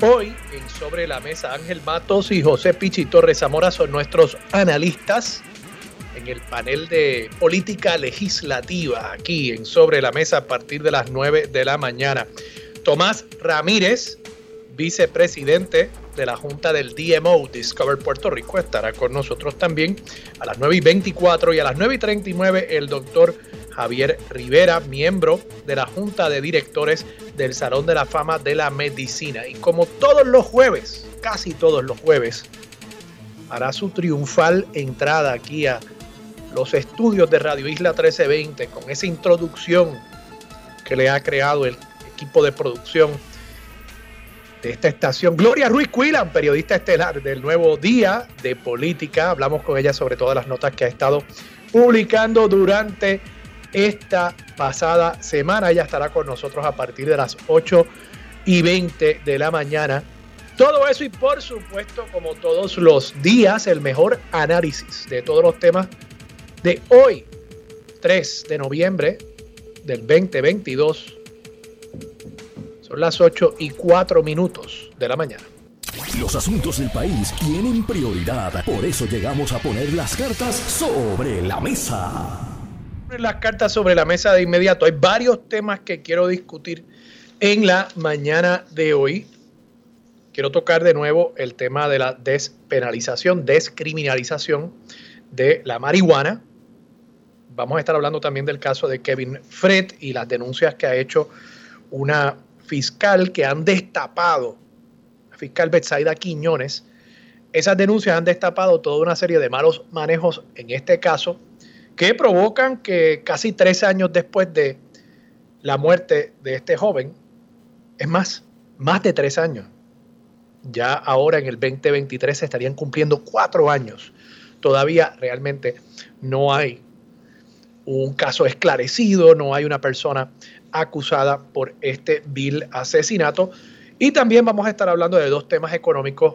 Hoy en Sobre la Mesa Ángel Matos y José Pichi Torres Zamora son nuestros analistas en el panel de política legislativa aquí en Sobre la Mesa a partir de las 9 de la mañana. Tomás Ramírez, vicepresidente de la Junta del DMO Discover Puerto Rico estará con nosotros también a las 9 y 24 y a las 9 y 39 el doctor Javier Rivera, miembro de la Junta de Directores del Salón de la Fama de la Medicina. Y como todos los jueves, casi todos los jueves, hará su triunfal entrada aquí a los estudios de Radio Isla 1320 con esa introducción que le ha creado el equipo de producción de esta estación. Gloria Ruiz Cuilan, periodista estelar del Nuevo Día de Política. Hablamos con ella sobre todas las notas que ha estado publicando durante esta pasada semana. Ella estará con nosotros a partir de las 8 y 20 de la mañana. Todo eso y por supuesto, como todos los días, el mejor análisis de todos los temas de hoy, 3 de noviembre del 2022 son las 8 y 4 minutos de la mañana. Los asuntos del país tienen prioridad, por eso llegamos a poner las cartas sobre la mesa. Las cartas sobre la mesa de inmediato. Hay varios temas que quiero discutir en la mañana de hoy. Quiero tocar de nuevo el tema de la despenalización, descriminalización de la marihuana. Vamos a estar hablando también del caso de Kevin Fred y las denuncias que ha hecho una fiscal que han destapado, la fiscal Betsaida Quiñones, esas denuncias han destapado toda una serie de malos manejos en este caso que provocan que casi tres años después de la muerte de este joven, es más, más de tres años, ya ahora en el 2023 se estarían cumpliendo cuatro años. Todavía realmente no hay un caso esclarecido, no hay una persona acusada por este vil asesinato. Y también vamos a estar hablando de dos temas económicos.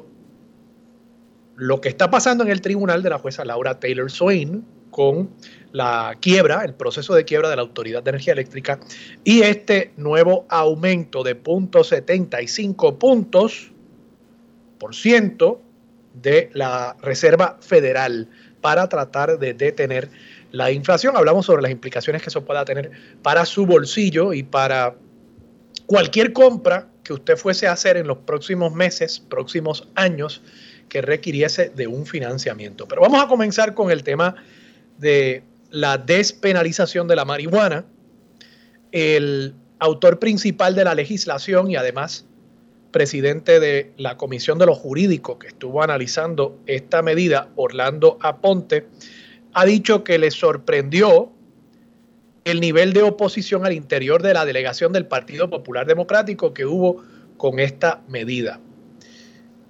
Lo que está pasando en el tribunal de la jueza Laura Taylor Swain con la quiebra, el proceso de quiebra de la Autoridad de Energía Eléctrica y este nuevo aumento de 0.75 puntos por ciento de la Reserva Federal para tratar de detener la inflación, hablamos sobre las implicaciones que eso pueda tener para su bolsillo y para cualquier compra que usted fuese a hacer en los próximos meses, próximos años, que requiriese de un financiamiento. Pero vamos a comenzar con el tema de la despenalización de la marihuana. El autor principal de la legislación y además presidente de la Comisión de los Jurídicos que estuvo analizando esta medida, Orlando Aponte, ha dicho que le sorprendió el nivel de oposición al interior de la delegación del Partido Popular Democrático que hubo con esta medida.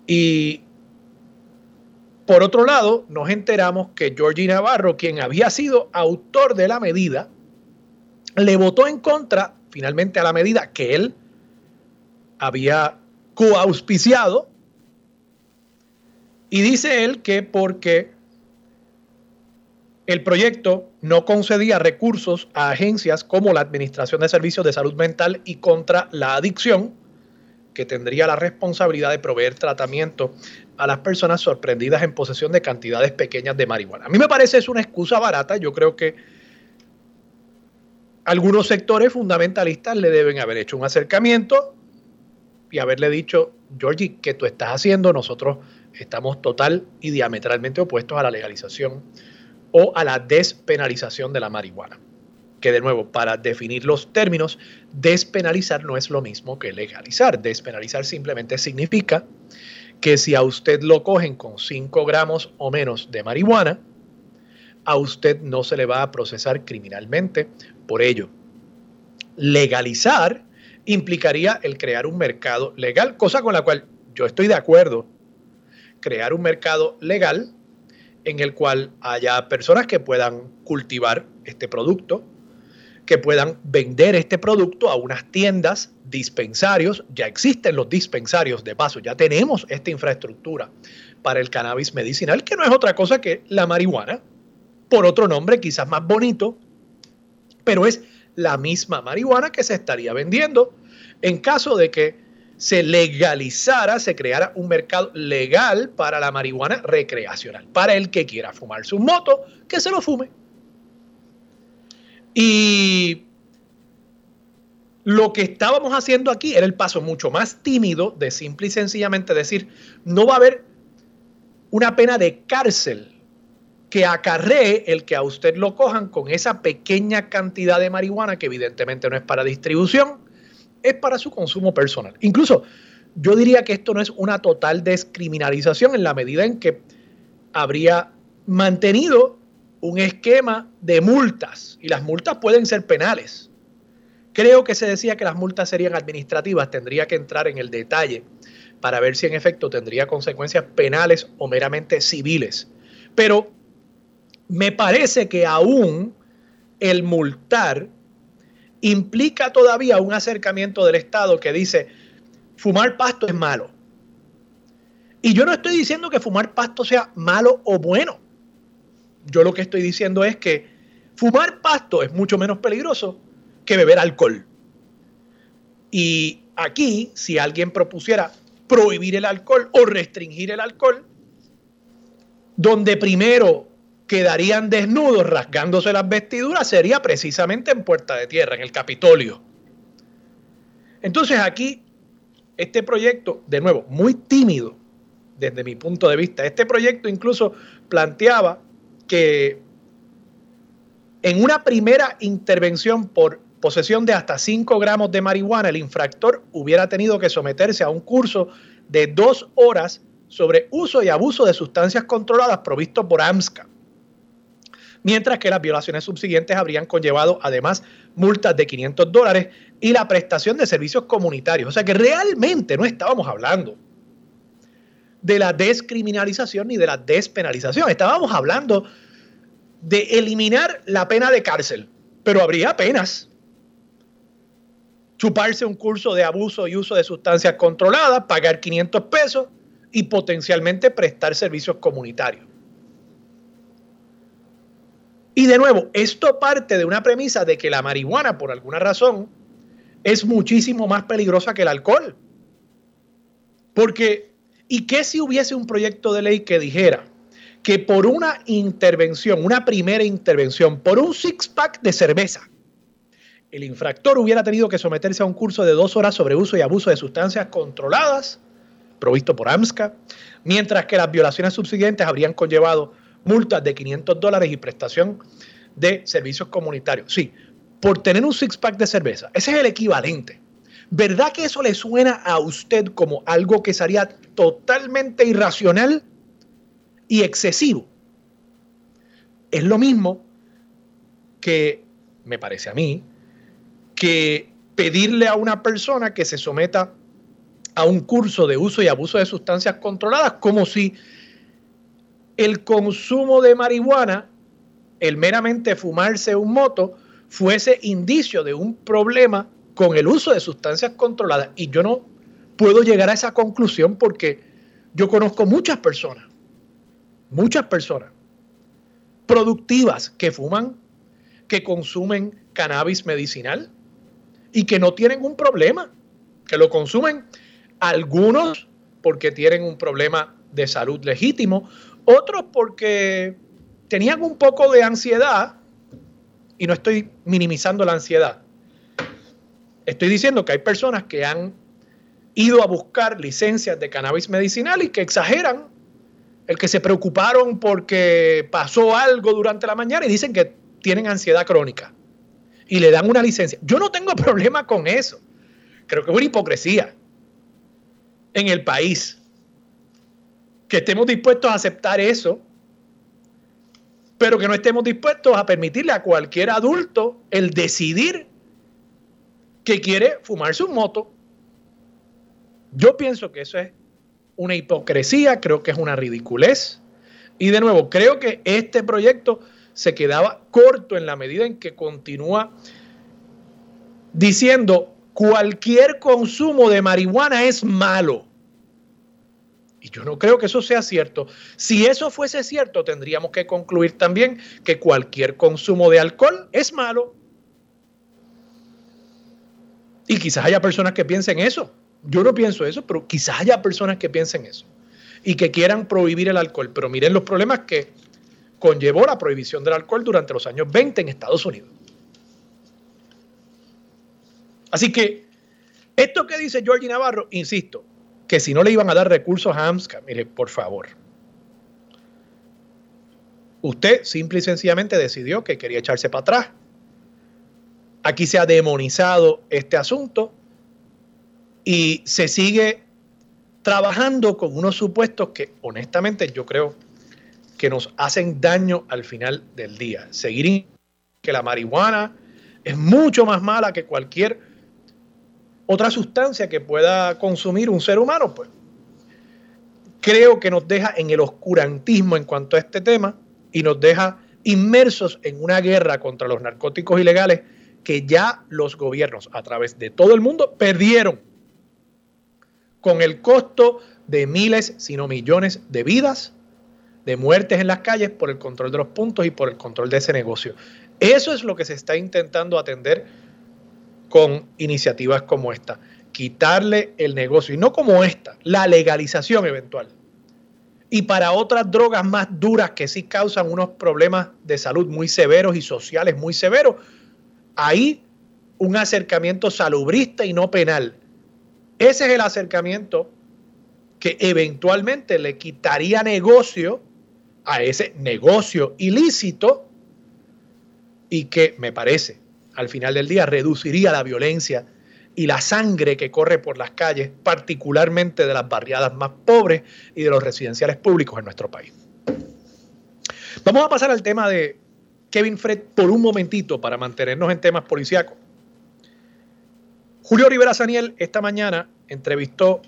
Y por otro lado, nos enteramos que Georgie Navarro, quien había sido autor de la medida, le votó en contra finalmente a la medida que él había coauspiciado. Y dice él que porque el proyecto no concedía recursos a agencias como la Administración de Servicios de Salud Mental y contra la Adicción, que tendría la responsabilidad de proveer tratamiento a las personas sorprendidas en posesión de cantidades pequeñas de marihuana. A mí me parece es una excusa barata. Yo creo que algunos sectores fundamentalistas le deben haber hecho un acercamiento y haberle dicho, Georgie, ¿qué tú estás haciendo? Nosotros estamos total y diametralmente opuestos a la legalización o a la despenalización de la marihuana. Que de nuevo, para definir los términos, despenalizar no es lo mismo que legalizar. Despenalizar simplemente significa que si a usted lo cogen con 5 gramos o menos de marihuana, a usted no se le va a procesar criminalmente por ello. Legalizar implicaría el crear un mercado legal, cosa con la cual yo estoy de acuerdo. Crear un mercado legal en el cual haya personas que puedan cultivar este producto, que puedan vender este producto a unas tiendas, dispensarios. Ya existen los dispensarios, de paso, ya tenemos esta infraestructura para el cannabis medicinal, que no es otra cosa que la marihuana, por otro nombre quizás más bonito, pero es la misma marihuana que se estaría vendiendo en caso de que se legalizara, se creara un mercado legal para la marihuana recreacional, para el que quiera fumarse un moto, que se lo fume. Y lo que estábamos haciendo aquí era el paso mucho más tímido de simple y sencillamente decir, no va a haber una pena de cárcel que acarree el que a usted lo cojan con esa pequeña cantidad de marihuana que evidentemente no es para distribución, es para su consumo personal. Incluso yo diría que esto no es una total descriminalización en la medida en que habría mantenido un esquema de multas y las multas pueden ser penales. Creo que se decía que las multas serían administrativas, tendría que entrar en el detalle para ver si en efecto tendría consecuencias penales o meramente civiles. Pero me parece que aún el multar implica todavía un acercamiento del Estado que dice, fumar pasto es malo. Y yo no estoy diciendo que fumar pasto sea malo o bueno. Yo lo que estoy diciendo es que fumar pasto es mucho menos peligroso que beber alcohol. Y aquí, si alguien propusiera prohibir el alcohol o restringir el alcohol, donde primero quedarían desnudos rasgándose las vestiduras sería precisamente en Puerta de Tierra, en el Capitolio. Entonces aquí, este proyecto, de nuevo, muy tímido desde mi punto de vista, este proyecto incluso planteaba que en una primera intervención por posesión de hasta 5 gramos de marihuana, el infractor hubiera tenido que someterse a un curso de dos horas sobre uso y abuso de sustancias controladas provisto por AMSCA. Mientras que las violaciones subsiguientes habrían conllevado además multas de 500 dólares y la prestación de servicios comunitarios. O sea que realmente no estábamos hablando de la descriminalización ni de la despenalización. Estábamos hablando de eliminar la pena de cárcel, pero habría penas. Chuparse un curso de abuso y uso de sustancias controladas, pagar 500 pesos y potencialmente prestar servicios comunitarios. Y de nuevo, esto parte de una premisa de que la marihuana, por alguna razón, es muchísimo más peligrosa que el alcohol. Porque ¿Y qué si hubiese un proyecto de ley que dijera que por una intervención, una primera intervención, por un six-pack de cerveza, el infractor hubiera tenido que someterse a un curso de dos horas sobre uso y abuso de sustancias controladas, provisto por AMSCA, mientras que las violaciones subsiguientes habrían conllevado multas de 500 dólares y prestación de servicios comunitarios. Sí, por tener un six-pack de cerveza. Ese es el equivalente ¿Verdad que eso le suena a usted como algo que sería totalmente irracional y excesivo? Es lo mismo que, me parece a mí, que pedirle a una persona que se someta a un curso de uso y abuso de sustancias controladas, como si el consumo de marihuana, el meramente fumarse un moto, fuese indicio de un problema con el uso de sustancias controladas. Y yo no puedo llegar a esa conclusión porque yo conozco muchas personas, muchas personas productivas que fuman, que consumen cannabis medicinal y que no tienen un problema, que lo consumen algunos porque tienen un problema de salud legítimo, otros porque tenían un poco de ansiedad, y no estoy minimizando la ansiedad, Estoy diciendo que hay personas que han ido a buscar licencias de cannabis medicinal y que exageran el que se preocuparon porque pasó algo durante la mañana y dicen que tienen ansiedad crónica y le dan una licencia. Yo no tengo problema con eso. Creo que es una hipocresía en el país que estemos dispuestos a aceptar eso, pero que no estemos dispuestos a permitirle a cualquier adulto el decidir que quiere fumarse un moto. Yo pienso que eso es una hipocresía, creo que es una ridiculez. Y de nuevo, creo que este proyecto se quedaba corto en la medida en que continúa diciendo cualquier consumo de marihuana es malo. Y yo no creo que eso sea cierto. Si eso fuese cierto, tendríamos que concluir también que cualquier consumo de alcohol es malo. Y quizás haya personas que piensen eso. Yo no pienso eso, pero quizás haya personas que piensen eso. Y que quieran prohibir el alcohol. Pero miren los problemas que conllevó la prohibición del alcohol durante los años 20 en Estados Unidos. Así que esto que dice Georgie Navarro, insisto, que si no le iban a dar recursos a AMSCA, mire, por favor. Usted simple y sencillamente decidió que quería echarse para atrás. Aquí se ha demonizado este asunto y se sigue trabajando con unos supuestos que honestamente yo creo que nos hacen daño al final del día. Seguir que la marihuana es mucho más mala que cualquier otra sustancia que pueda consumir un ser humano, pues creo que nos deja en el oscurantismo en cuanto a este tema y nos deja inmersos en una guerra contra los narcóticos ilegales que ya los gobiernos a través de todo el mundo perdieron con el costo de miles, si no millones de vidas, de muertes en las calles por el control de los puntos y por el control de ese negocio. Eso es lo que se está intentando atender con iniciativas como esta. Quitarle el negocio, y no como esta, la legalización eventual. Y para otras drogas más duras que sí causan unos problemas de salud muy severos y sociales muy severos, ahí un acercamiento salubrista y no penal. Ese es el acercamiento que eventualmente le quitaría negocio a ese negocio ilícito y que me parece al final del día reduciría la violencia y la sangre que corre por las calles, particularmente de las barriadas más pobres y de los residenciales públicos en nuestro país. Vamos a pasar al tema de Kevin Fred por un momentito para mantenernos en temas policíacos. Julio Rivera Saniel esta mañana entrevistó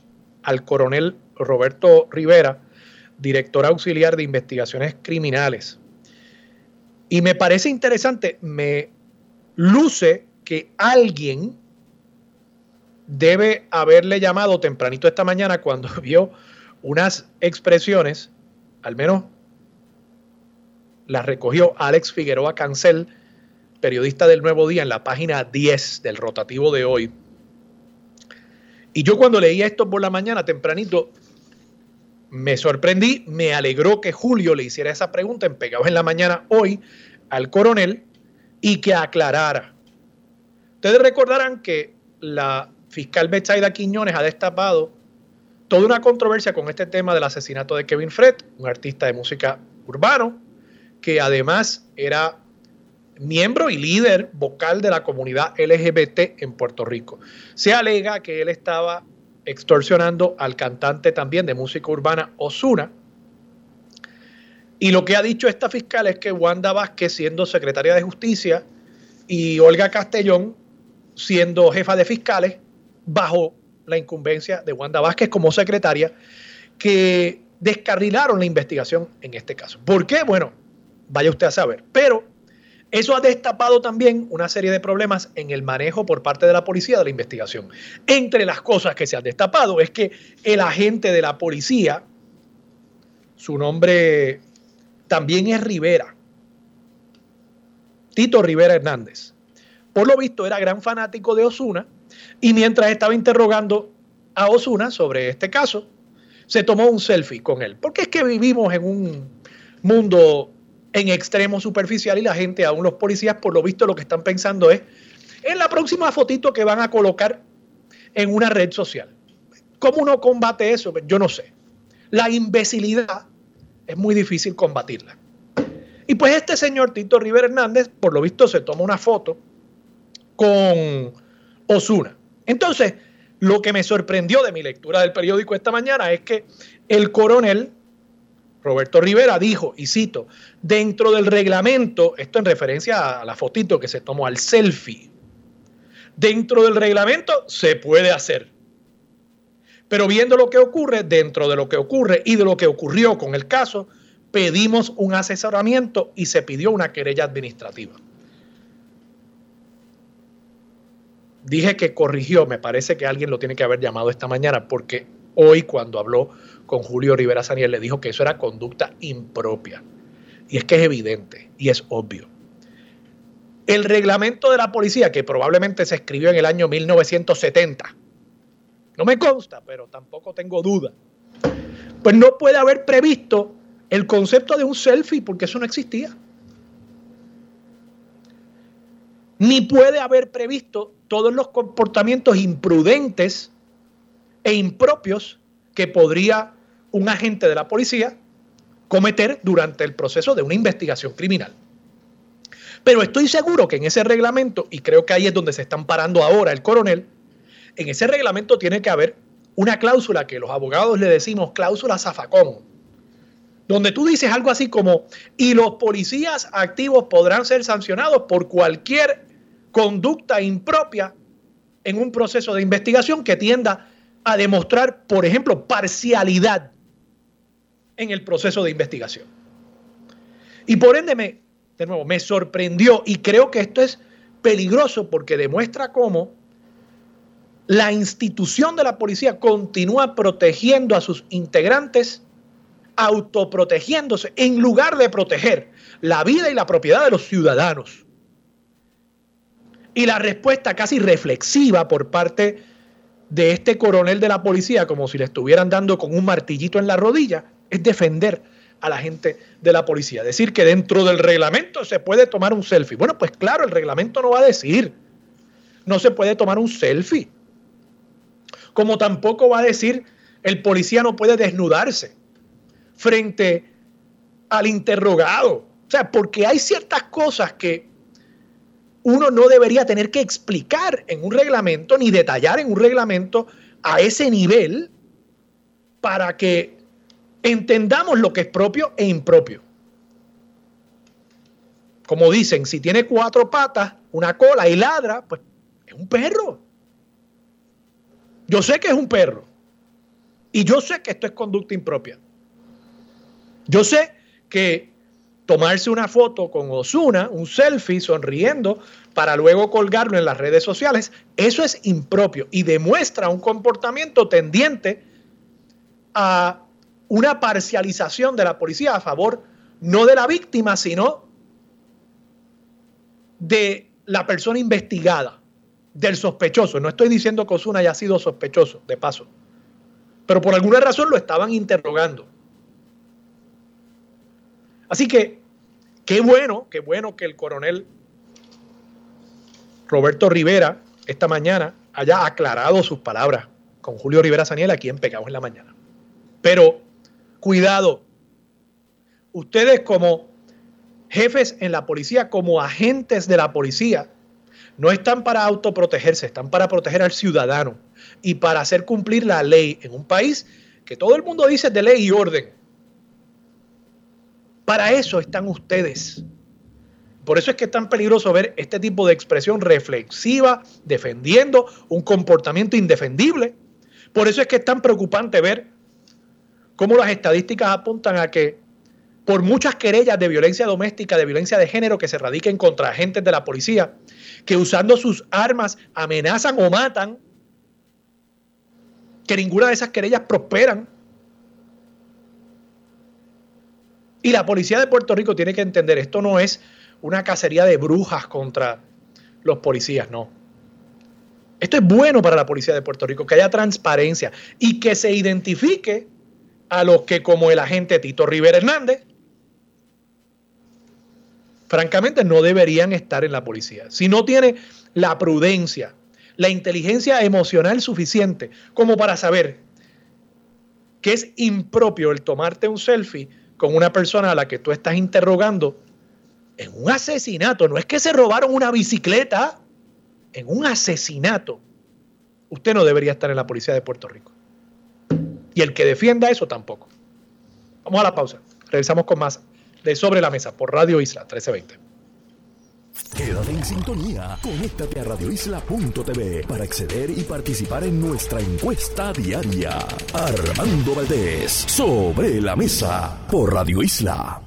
al coronel Roberto Rivera, director auxiliar de investigaciones criminales. Y me parece interesante, me luce que alguien debe haberle llamado tempranito esta mañana cuando vio unas expresiones, al menos las recogió Alex Figueroa Cancel, periodista del Nuevo Día, en la página 10 del rotativo de hoy. Y yo cuando leía esto por la mañana, tempranito, me sorprendí, me alegró que Julio le hiciera esa pregunta en Pegados en la Mañana hoy al coronel, y que aclarara. Ustedes recordarán que la fiscal Betsaida Quiñones ha destapado toda una controversia con este tema del asesinato de Kevin Fred, un artista de música urbano, que además era miembro y líder vocal de la comunidad LGBT en Puerto Rico. Se alega que él estaba extorsionando al cantante también de música urbana Osuna, y lo que ha dicho esta fiscal es que Wanda Vázquez, siendo secretaria de Justicia, y Olga Castellón, siendo jefa de fiscales, bajo la incumbencia de Wanda Vázquez como secretaria, que descarrilaron la investigación en este caso. ¿Por qué? Bueno, vaya usted a saber. Pero eso ha destapado también una serie de problemas en el manejo por parte de la policía de la investigación. Entre las cosas que se han destapado es que el agente de la policía, su nombre también es Rivera. Tito Rivera Hernández. Por lo visto era gran fanático de Osuna y mientras estaba interrogando a Osuna sobre este caso, se tomó un selfie con él. Porque es que vivimos en un mundo en extremo superficial y la gente, aún los policías, por lo visto lo que están pensando es en la próxima fotito que van a colocar en una red social. ¿Cómo uno combate eso? Yo no sé. La imbecilidad es muy difícil combatirla. Y pues este señor Tito Rivera Hernández, por lo visto, se toma una foto con Osuna. Entonces, lo que me sorprendió de mi lectura del periódico esta mañana es que el coronel Roberto Rivera dijo, y cito, dentro del reglamento, esto en referencia a la fotito que se tomó al selfie, Dentro del reglamento se puede hacer. Pero viendo lo que ocurre, dentro de lo que ocurre y de lo que ocurrió con el caso, pedimos un asesoramiento y se pidió una querella administrativa. Dije que corrigió, me parece que alguien lo tiene que haber llamado esta mañana, porque hoy cuando habló con Julio Rivera Saniel le dijo que eso era conducta impropia. Y es que es evidente y es obvio. El reglamento de la policía, que probablemente se escribió en el año 1970, no me consta, pero tampoco tengo duda, pues no puede haber previsto el concepto de un selfie porque eso no existía. Ni puede haber previsto todos los comportamientos imprudentes e impropios que podría un agente de la policía cometer durante el proceso de una investigación criminal. Pero estoy seguro que en ese reglamento, y creo que ahí es donde se están parando ahora el coronel, en ese reglamento tiene que haber una cláusula que los abogados le decimos cláusula zafacón, donde tú dices algo así como, y los policías activos podrán ser sancionados por cualquier conducta impropia en un proceso de investigación que tienda a demostrar, por ejemplo, parcialidad en el proceso de investigación. Y por ende, me, de nuevo, me sorprendió y creo que esto es peligroso porque demuestra cómo la institución de la policía continúa protegiendo a sus integrantes, autoprotegiéndose, en lugar de proteger la vida y la propiedad de los ciudadanos. Y la respuesta casi reflexiva por parte de este coronel de la policía, como si le estuvieran dando con un martillito en la rodilla, es defender a la gente de la policía. Decir que dentro del reglamento se puede tomar un selfie. Bueno, pues claro, el reglamento no va a decir. No se puede tomar un selfie. Como tampoco va a decir el policía no puede desnudarse frente al interrogado. O sea, porque hay ciertas cosas que uno no debería tener que explicar en un reglamento ni detallar en un reglamento a ese nivel para que entendamos lo que es propio e impropio. Como dicen, si tiene cuatro patas, una cola y ladra, pues es un perro. Yo sé que es un perro. Y yo sé que esto es conducta impropia. Yo sé que tomarse una foto con Osuna, un selfie sonriendo, para luego colgarlo en las redes sociales, eso es impropio y demuestra un comportamiento tendiente a una parcialización de la policía a favor no de la víctima, sino de la persona investigada, del sospechoso. No estoy diciendo que Osuna haya sido sospechoso, de paso, pero por alguna razón lo estaban interrogando. Así que, qué bueno, qué bueno que el coronel Roberto Rivera esta mañana haya aclarado sus palabras con Julio Rivera Saniel aquí en Pecados en la Mañana. Pero cuidado, ustedes como jefes en la policía, como agentes de la policía, no están para autoprotegerse, están para proteger al ciudadano y para hacer cumplir la ley en un país que todo el mundo dice de ley y orden. Para eso están ustedes. Por eso es que es tan peligroso ver este tipo de expresión reflexiva, defendiendo un comportamiento indefendible. Por eso es que es tan preocupante ver cómo las estadísticas apuntan a que por muchas querellas de violencia doméstica, de violencia de género que se radiquen contra agentes de la policía, que usando sus armas amenazan o matan, que ninguna de esas querellas prosperan, Y la policía de Puerto Rico tiene que entender, esto no es una cacería de brujas contra los policías, no. Esto es bueno para la policía de Puerto Rico, que haya transparencia y que se identifique a los que, como el agente Tito Rivera Hernández, francamente no deberían estar en la policía. Si no tiene la prudencia, la inteligencia emocional suficiente como para saber que es impropio el tomarte un selfie con una persona a la que tú estás interrogando en un asesinato. No es que se robaron una bicicleta, en un asesinato. Usted no debería estar en la policía de Puerto Rico. Y el que defienda eso tampoco. Vamos a la pausa. Regresamos con más de Sobre la Mesa por Radio Isla 1320. Quédate en sintonía. Conéctate a radioisla.tv para acceder y participar en nuestra encuesta diaria. Armando Valdés, sobre la mesa, por Radio Isla.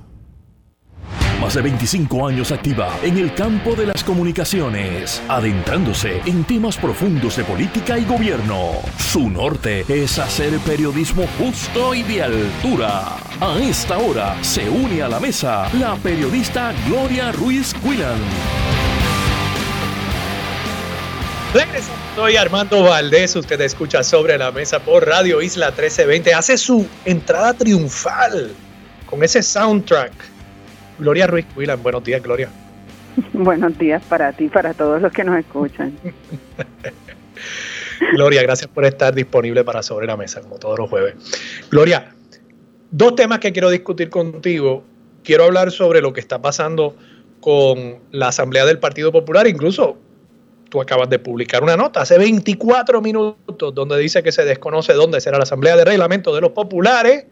Más de 25 años activa en el campo de las comunicaciones, adentrándose en temas profundos de política y gobierno. Su norte es hacer periodismo justo y de altura. A esta hora se une a la mesa la periodista Gloria Ruiz Quillan. Soy Armando Valdés, usted escucha sobre la mesa por Radio Isla 1320. Hace su entrada triunfal con ese soundtrack Gloria Ruiz Cuilan, buenos días, Gloria. Buenos días para ti, para todos los que nos escuchan. Gloria, gracias por estar disponible para Sobre la Mesa, como todos los jueves. Gloria, dos temas que quiero discutir contigo. Quiero hablar sobre lo que está pasando con la Asamblea del Partido Popular, incluso tú acabas de publicar una nota hace 24 minutos donde dice que se desconoce dónde será la Asamblea de Reglamento de los Populares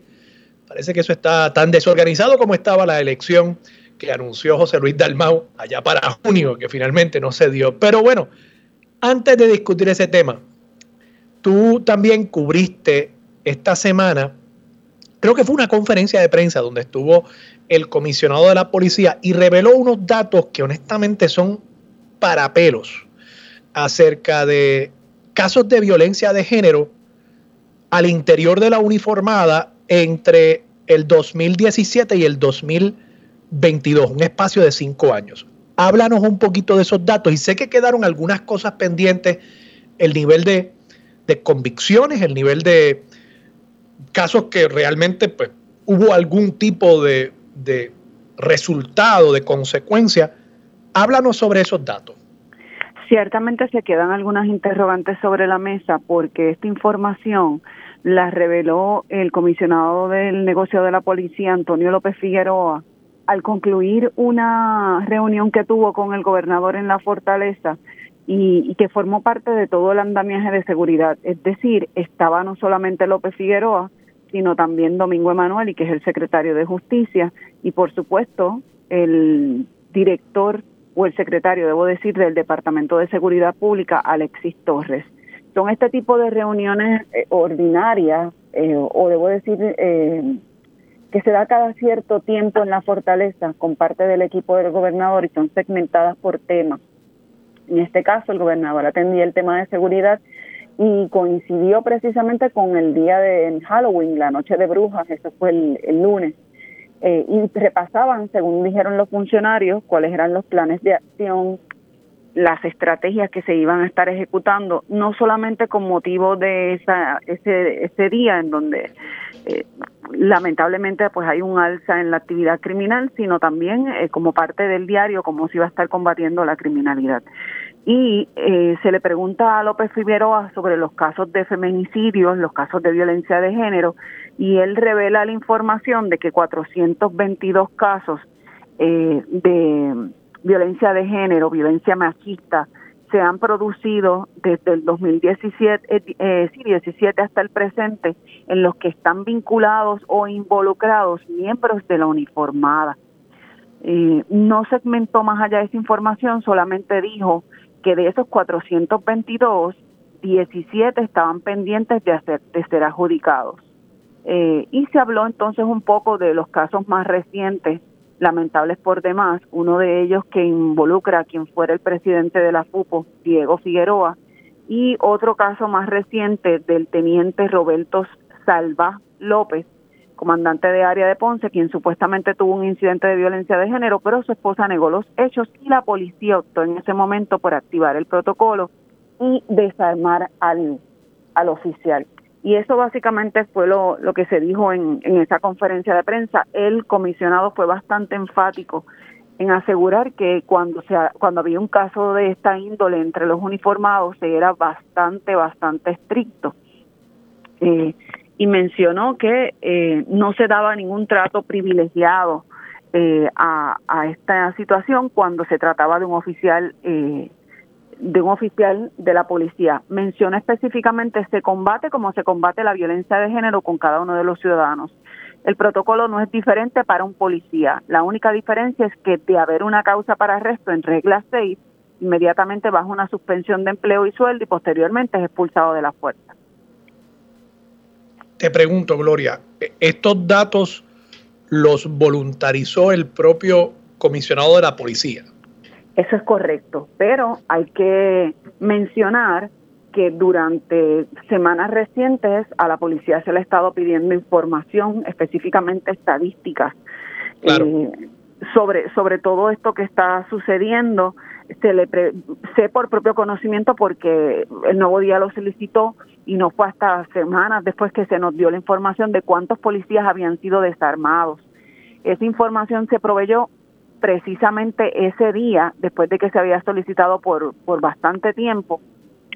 Parece que eso está tan desorganizado como estaba la elección que anunció José Luis Dalmau allá para junio, que finalmente no se dio. Pero bueno, antes de discutir ese tema, tú también cubriste esta semana, creo que fue una conferencia de prensa donde estuvo el comisionado de la policía y reveló unos datos que honestamente son para pelos acerca de casos de violencia de género al interior de la uniformada entre el 2017 y el 2022, un espacio de cinco años. Háblanos un poquito de esos datos y sé que quedaron algunas cosas pendientes, el nivel de, convicciones, el nivel de casos que realmente pues, hubo algún tipo de, de resultado, de consecuencia. Háblanos sobre esos datos. Ciertamente se quedan algunas interrogantes sobre la mesa porque esta información la reveló el comisionado del negocio de la policía, Antonio López Figueroa, al concluir una reunión que tuvo con el gobernador en la fortaleza y, que formó parte de todo el andamiaje de seguridad. Es decir, estaba no solamente López Figueroa, sino también Domingo Emanuel, y que es el secretario de Justicia, y por supuesto el director o el secretario, debo decir, del Departamento de Seguridad Pública, Alexis Torres son este tipo de reuniones eh, ordinarias, eh, o debo decir, eh, que se da cada cierto tiempo en la fortaleza con parte del equipo del gobernador y son segmentadas por tema. En este caso, el gobernador atendía el tema de seguridad y coincidió precisamente con el día de Halloween, la noche de brujas, eso fue el, lunes. y repasaban, según dijeron los funcionarios, cuáles eran los planes de acción, las estrategias que se iban a estar ejecutando, no solamente con motivo de esa, ese, ese día en donde eh, lamentablemente pues hay un alza en la actividad criminal, sino también eh, como parte del diario cómo se iba a estar combatiendo la criminalidad. Y eh, se le pregunta a López Figueroa sobre los casos de feminicidios, los casos de violencia de género, y él revela la información de que 422 casos de violencia de género, violencia machista, se han producido desde el 2017 eh, 17 eh, hasta el presente en los que están vinculados o involucrados miembros de la uniformada. Eh, no segmentó más allá de esa información, solamente dijo que de esos 422, 17 estaban pendientes de, hacer, de ser adjudicados. Eh, y se habló entonces un poco de los casos más recientes lamentables por demás, uno de ellos que involucra a quien fuera el presidente de la FUPO, Diego Figueroa, y otro caso más reciente del teniente Roberto Salva López, comandante de área de Ponce, quien supuestamente tuvo un incidente de violencia de género, pero su esposa negó los hechos y la policía optó en ese momento por activar el protocolo y desarmar al, al oficial. Y eso básicamente fue lo, lo que se dijo en, en esa conferencia de prensa. El comisionado fue bastante enfático en asegurar que cuando se cuando había un caso de esta índole entre los uniformados se era bastante bastante estricto eh, y mencionó que eh, no se daba ningún trato privilegiado eh, a, a, esta situación cuando se trataba de un oficial eh, de un oficial de la policía. Menciona específicamente este combate como se combate la violencia de género con cada uno de los ciudadanos. El protocolo no es diferente para un policía. La única diferencia es que de haber una causa para arresto en regla 6, inmediatamente bajo una suspensión de empleo y sueldo y posteriormente es expulsado de la fuerza. Te pregunto, Gloria, ¿estos datos los voluntarizó el propio comisionado de la policía? Eso es correcto, pero hay que mencionar que durante semanas recientes a la policía se le ha estado pidiendo información, específicamente estadísticas, eh, sobre, sobre todo esto que está sucediendo. Se le sé por propio conocimiento porque el nuevo día lo solicitó y no fue hasta semanas después que se nos dio la información de cuántos policías habían sido desarmados. Esa información se proveyó precisamente ese día, después de que se había solicitado por, por bastante tiempo,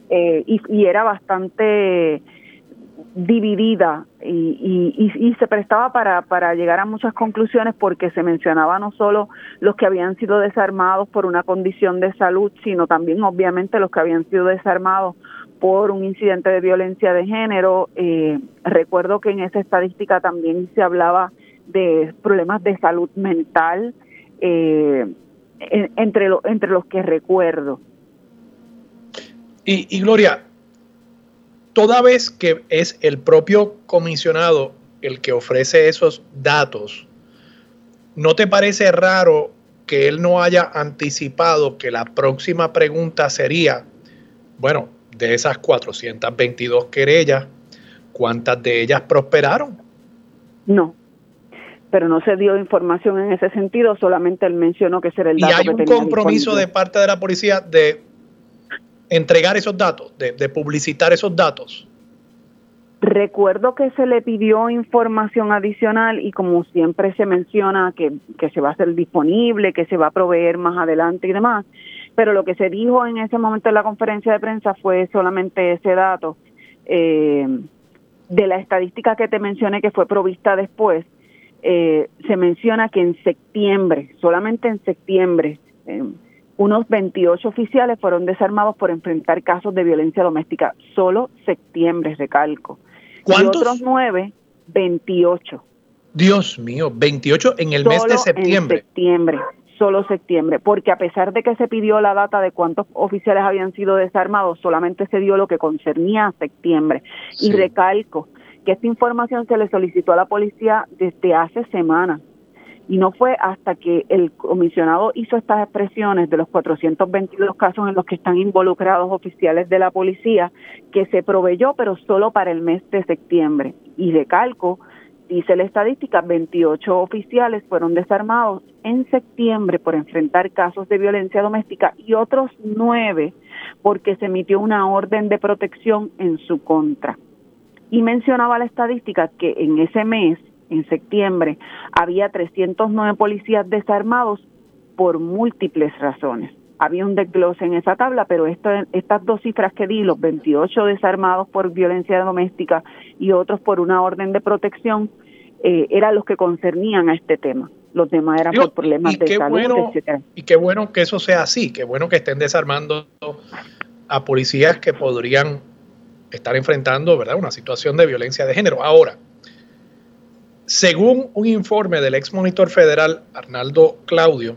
eh, y, era bastante dividida y, y, se prestaba para, para llegar a muchas conclusiones porque se mencionaba no solo los que habían sido desarmados por una condición de salud, sino también obviamente los que habían sido desarmados por un incidente de violencia de género. Eh, recuerdo que en esa estadística también se hablaba de problemas de salud mental, eh, entre, entre los que recuerdo. Y, y, Gloria, toda vez que es el propio comisionado el que ofrece esos datos, ¿no te parece raro que él no haya anticipado que la próxima pregunta sería, bueno, de esas 422 querellas, ¿cuántas de ellas prosperaron? No, pero no se dio información en ese sentido, solamente él mencionó que ese era el dato. ¿Y hay un compromiso de parte de la policía de entregar esos datos, de, publicitar esos datos? Recuerdo que se le pidió información adicional y como siempre se menciona que, se va a hacer disponible, que se va a proveer más adelante y demás, pero lo que se dijo en ese momento en la conferencia de prensa fue solamente ese dato eh, de la estadística que te mencioné que fue provista después, eh, se menciona que en septiembre, solamente en septiembre, eh, unos 28 oficiales fueron desarmados por enfrentar casos de violencia doméstica. Solo septiembre, recalco. ¿Cuántos? Y otros nueve, 28. Dios mío, 28 en el mes de septiembre. En septiembre, solo septiembre, porque a pesar de que se pidió la data de cuántos oficiales habían sido desarmados, solamente se dio lo que concernía a septiembre. Y recalco, que esta información se le solicitó a la policía desde hace semanas. Y no fue hasta que el comisionado hizo estas expresiones de los 422 casos en los que están involucrados oficiales de la policía que se proveyó, pero solo para el mes de septiembre. Y de calco, dice la estadística, 28 oficiales fueron desarmados en septiembre por enfrentar casos de violencia doméstica y otros nueve porque se emitió una orden de protección en su contra. Y mencionaba la estadística que en ese mes, en septiembre, había 309 policías desarmados por múltiples razones. Había un desglose en esa tabla, pero estas dos cifras que di, los 28 desarmados por violencia doméstica y otros por una orden de protección, eh, eran los que concernían a este tema. Los demás eran por problemas de salud, bueno, Y qué bueno que eso sea así, qué bueno que estén desarmando a policías que podrían estar enfrentando ¿verdad? una situación de violencia de género. Ahora, según un informe del ex monitor federal Arnaldo Claudio,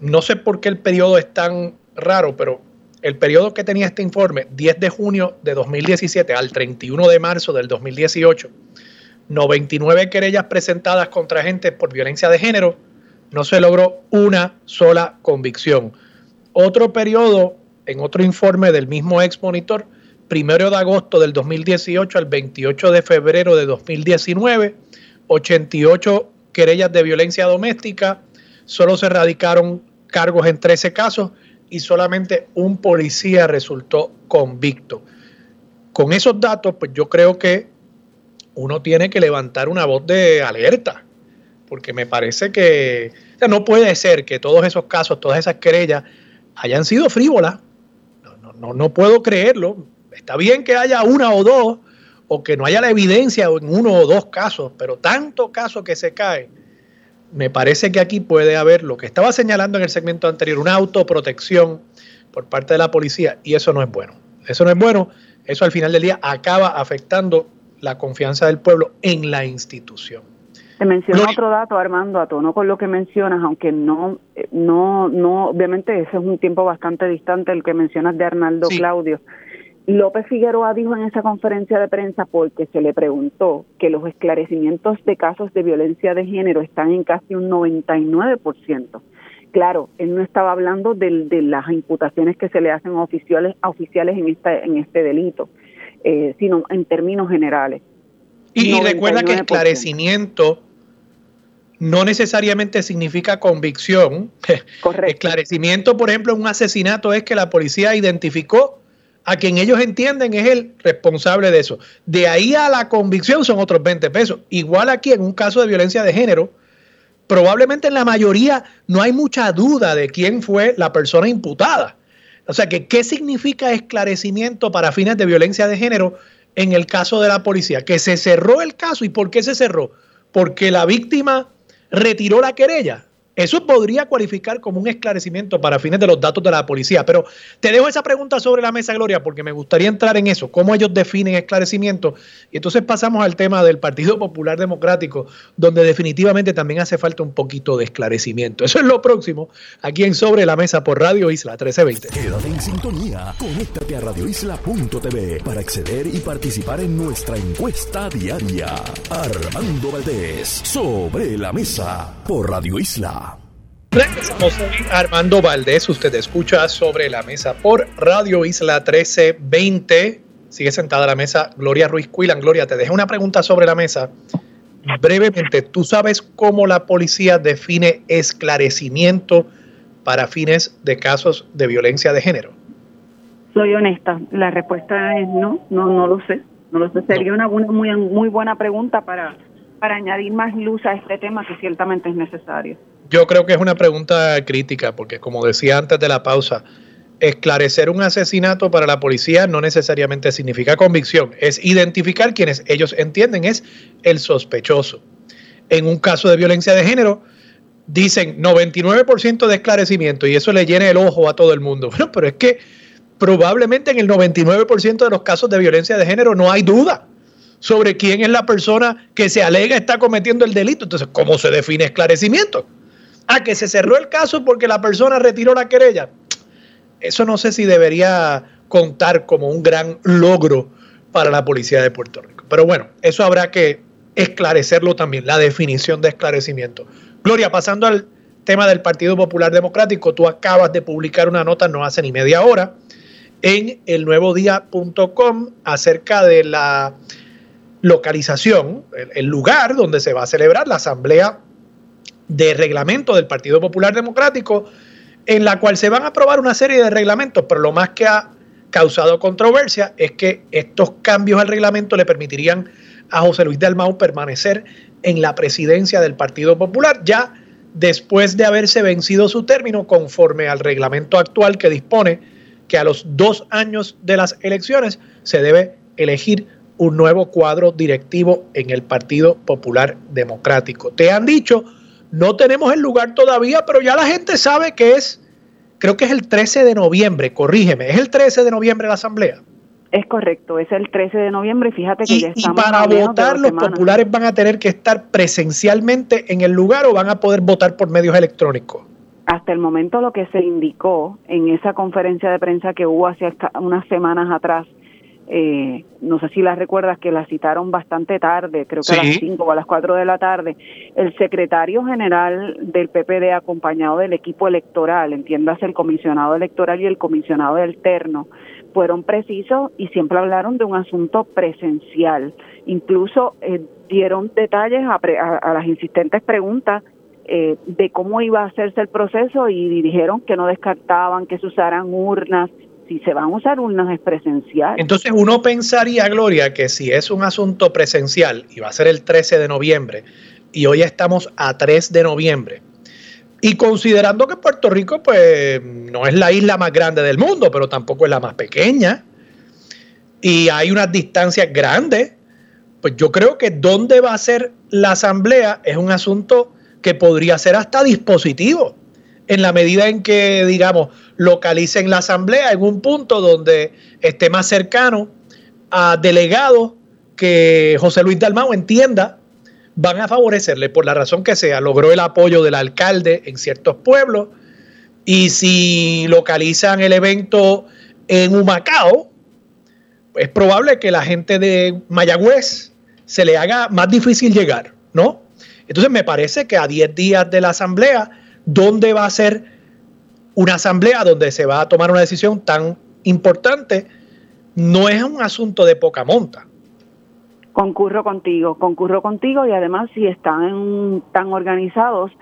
no sé por qué el periodo es tan raro, pero el periodo que tenía este informe, 10 de junio de 2017 al 31 de marzo del 2018, 99 querellas presentadas contra agentes por violencia de género, no se logró una sola convicción. Otro periodo, en otro informe del mismo ex monitor, primero de agosto del 2018 al 28 de febrero de 2019, 88 querellas de violencia doméstica, solo se radicaron cargos en 13 casos y solamente un policía resultó convicto. Con esos datos, pues yo creo que uno tiene que levantar una voz de alerta, porque me parece que no puede ser que todos esos casos, todas esas querellas hayan sido frívolas. No, no, no puedo creerlo. Está bien que haya una o dos, o que no haya la evidencia en uno o dos casos, pero tanto caso que se cae, me parece que aquí puede haber lo que estaba señalando en el segmento anterior, una autoprotección por parte de la policía, y eso no es bueno. Eso no es bueno, eso al final del día acaba afectando la confianza del pueblo en la institución. Te menciono otro dato, Armando, a tono con lo que mencionas, aunque no, no, no, obviamente ese es un tiempo bastante distante el que mencionas de Arnaldo Claudio. López Figueroa dijo en esa conferencia de prensa porque se le preguntó que los esclarecimientos de casos de violencia de género están en casi un 99%. Claro, él no estaba hablando de, de las imputaciones que se le hacen a oficiales, a oficiales en, esta, en este delito, eh, sino en términos generales. Y, recuerda que esclarecimiento no necesariamente significa convicción. Correcto. Esclarecimiento, por ejemplo, un asesinato es que la policía identificó a quien ellos entienden es el responsable de eso. De ahí a la convicción son otros 20 pesos. Igual aquí en un caso de violencia de género, probablemente en la mayoría no hay mucha duda de quién fue la persona imputada. O sea que, ¿qué significa esclarecimiento para fines de violencia de género en el caso de la policía? Que se cerró el caso. ¿Y por qué se cerró? Porque la víctima retiró la querella. Eso podría cualificar como un esclarecimiento para fines de los datos de la policía. Pero te dejo esa pregunta sobre la mesa, Gloria, porque me gustaría entrar en eso, cómo ellos definen esclarecimiento. Y entonces pasamos al tema del Partido Popular Democrático, donde definitivamente también hace falta un poquito de esclarecimiento. Eso es lo próximo, aquí en Sobre la Mesa por Radio Isla 1320. Quédate en sintonía, conéctate a radioisla.tv para acceder y participar en nuestra encuesta diaria. Armando Valdés, Sobre la Mesa por Radio Isla. Regresamos Armando Valdés. Usted escucha sobre la mesa por Radio Isla 1320. Sigue sentada a la mesa Gloria Ruiz Cuilan. Gloria, te dejo una pregunta sobre la mesa. Brevemente, ¿tú sabes cómo la policía define esclarecimiento para fines de casos de violencia de género? Soy honesta. La respuesta es no, no, no lo sé. No lo sé. Sería una, una muy, muy buena pregunta para, para añadir más luz a este tema que ciertamente es necesario. Yo creo que es una pregunta crítica, porque como decía antes de la pausa, esclarecer un asesinato para la policía no necesariamente significa convicción, es identificar quienes ellos entienden es el sospechoso. En un caso de violencia de género, dicen 99% de esclarecimiento y eso le llena el ojo a todo el mundo. Bueno, pero es que probablemente en el 99% de los casos de violencia de género no hay duda sobre quién es la persona que se alega está cometiendo el delito. Entonces, ¿cómo se define esclarecimiento? Ah, que se cerró el caso porque la persona retiró la querella. Eso no sé si debería contar como un gran logro para la policía de Puerto Rico. Pero bueno, eso habrá que esclarecerlo también, la definición de esclarecimiento. Gloria, pasando al tema del Partido Popular Democrático, tú acabas de publicar una nota no hace ni media hora en el elnuevodía.com acerca de la localización, el lugar donde se va a celebrar la asamblea de reglamento del Partido Popular Democrático, en la cual se van a aprobar una serie de reglamentos, pero lo más que ha causado controversia es que estos cambios al reglamento le permitirían a José Luis Dalmau permanecer en la presidencia del Partido Popular, ya después de haberse vencido su término conforme al reglamento actual que dispone que a los dos años de las elecciones se debe elegir un nuevo cuadro directivo en el Partido Popular Democrático. Te han dicho no tenemos el lugar todavía, pero ya la gente sabe que es, creo que es el 13 de noviembre, corrígeme, es el 13 de noviembre la asamblea. Es correcto, es el 13 de noviembre, fíjate que ya estamos. Y para votar, los populares van a tener que estar presencialmente en el lugar o van a poder votar por medios electrónicos. Hasta el momento lo que se indicó en esa conferencia de prensa que hubo hace unas semanas atrás eh, no sé si las recuerdas que la citaron bastante tarde, creo que a las 5 o a las 4 de la tarde, el secretario general del PPD acompañado del equipo electoral, entiéndase el comisionado electoral y el comisionado alterno, fueron precisos y siempre hablaron de un asunto presencial. Incluso eh, dieron detalles a, las insistentes preguntas eh, de cómo iba a hacerse el proceso y dijeron que no descartaban que se usaran urnas, si se van a usar urnas es presencial. Entonces uno pensaría, Gloria, que si es un asunto presencial y va a ser el 13 de noviembre y hoy estamos a 3 de noviembre, y considerando que Puerto Rico pues no es la isla más grande del mundo, pero tampoco es la más pequeña, y hay unas distancias grandes, pues yo creo que dónde va a ser la asamblea es un asunto que podría ser hasta dispositivo en la medida en que, digamos, localicen la asamblea en un punto donde esté más cercano a delegados que José Luis Dalmau entienda van a favorecerle por la razón que sea. Logró el apoyo del alcalde en ciertos pueblos y si localizan el evento en Humacao, es probable que la gente de Mayagüez se le haga más difícil llegar, ¿no? Entonces me parece que a 10 días de la asamblea, ¿dónde va a ser una asamblea donde se va a tomar una decisión tan importante? No es un asunto de poca monta. Concurro contigo, concurro contigo y además si están tan organizados,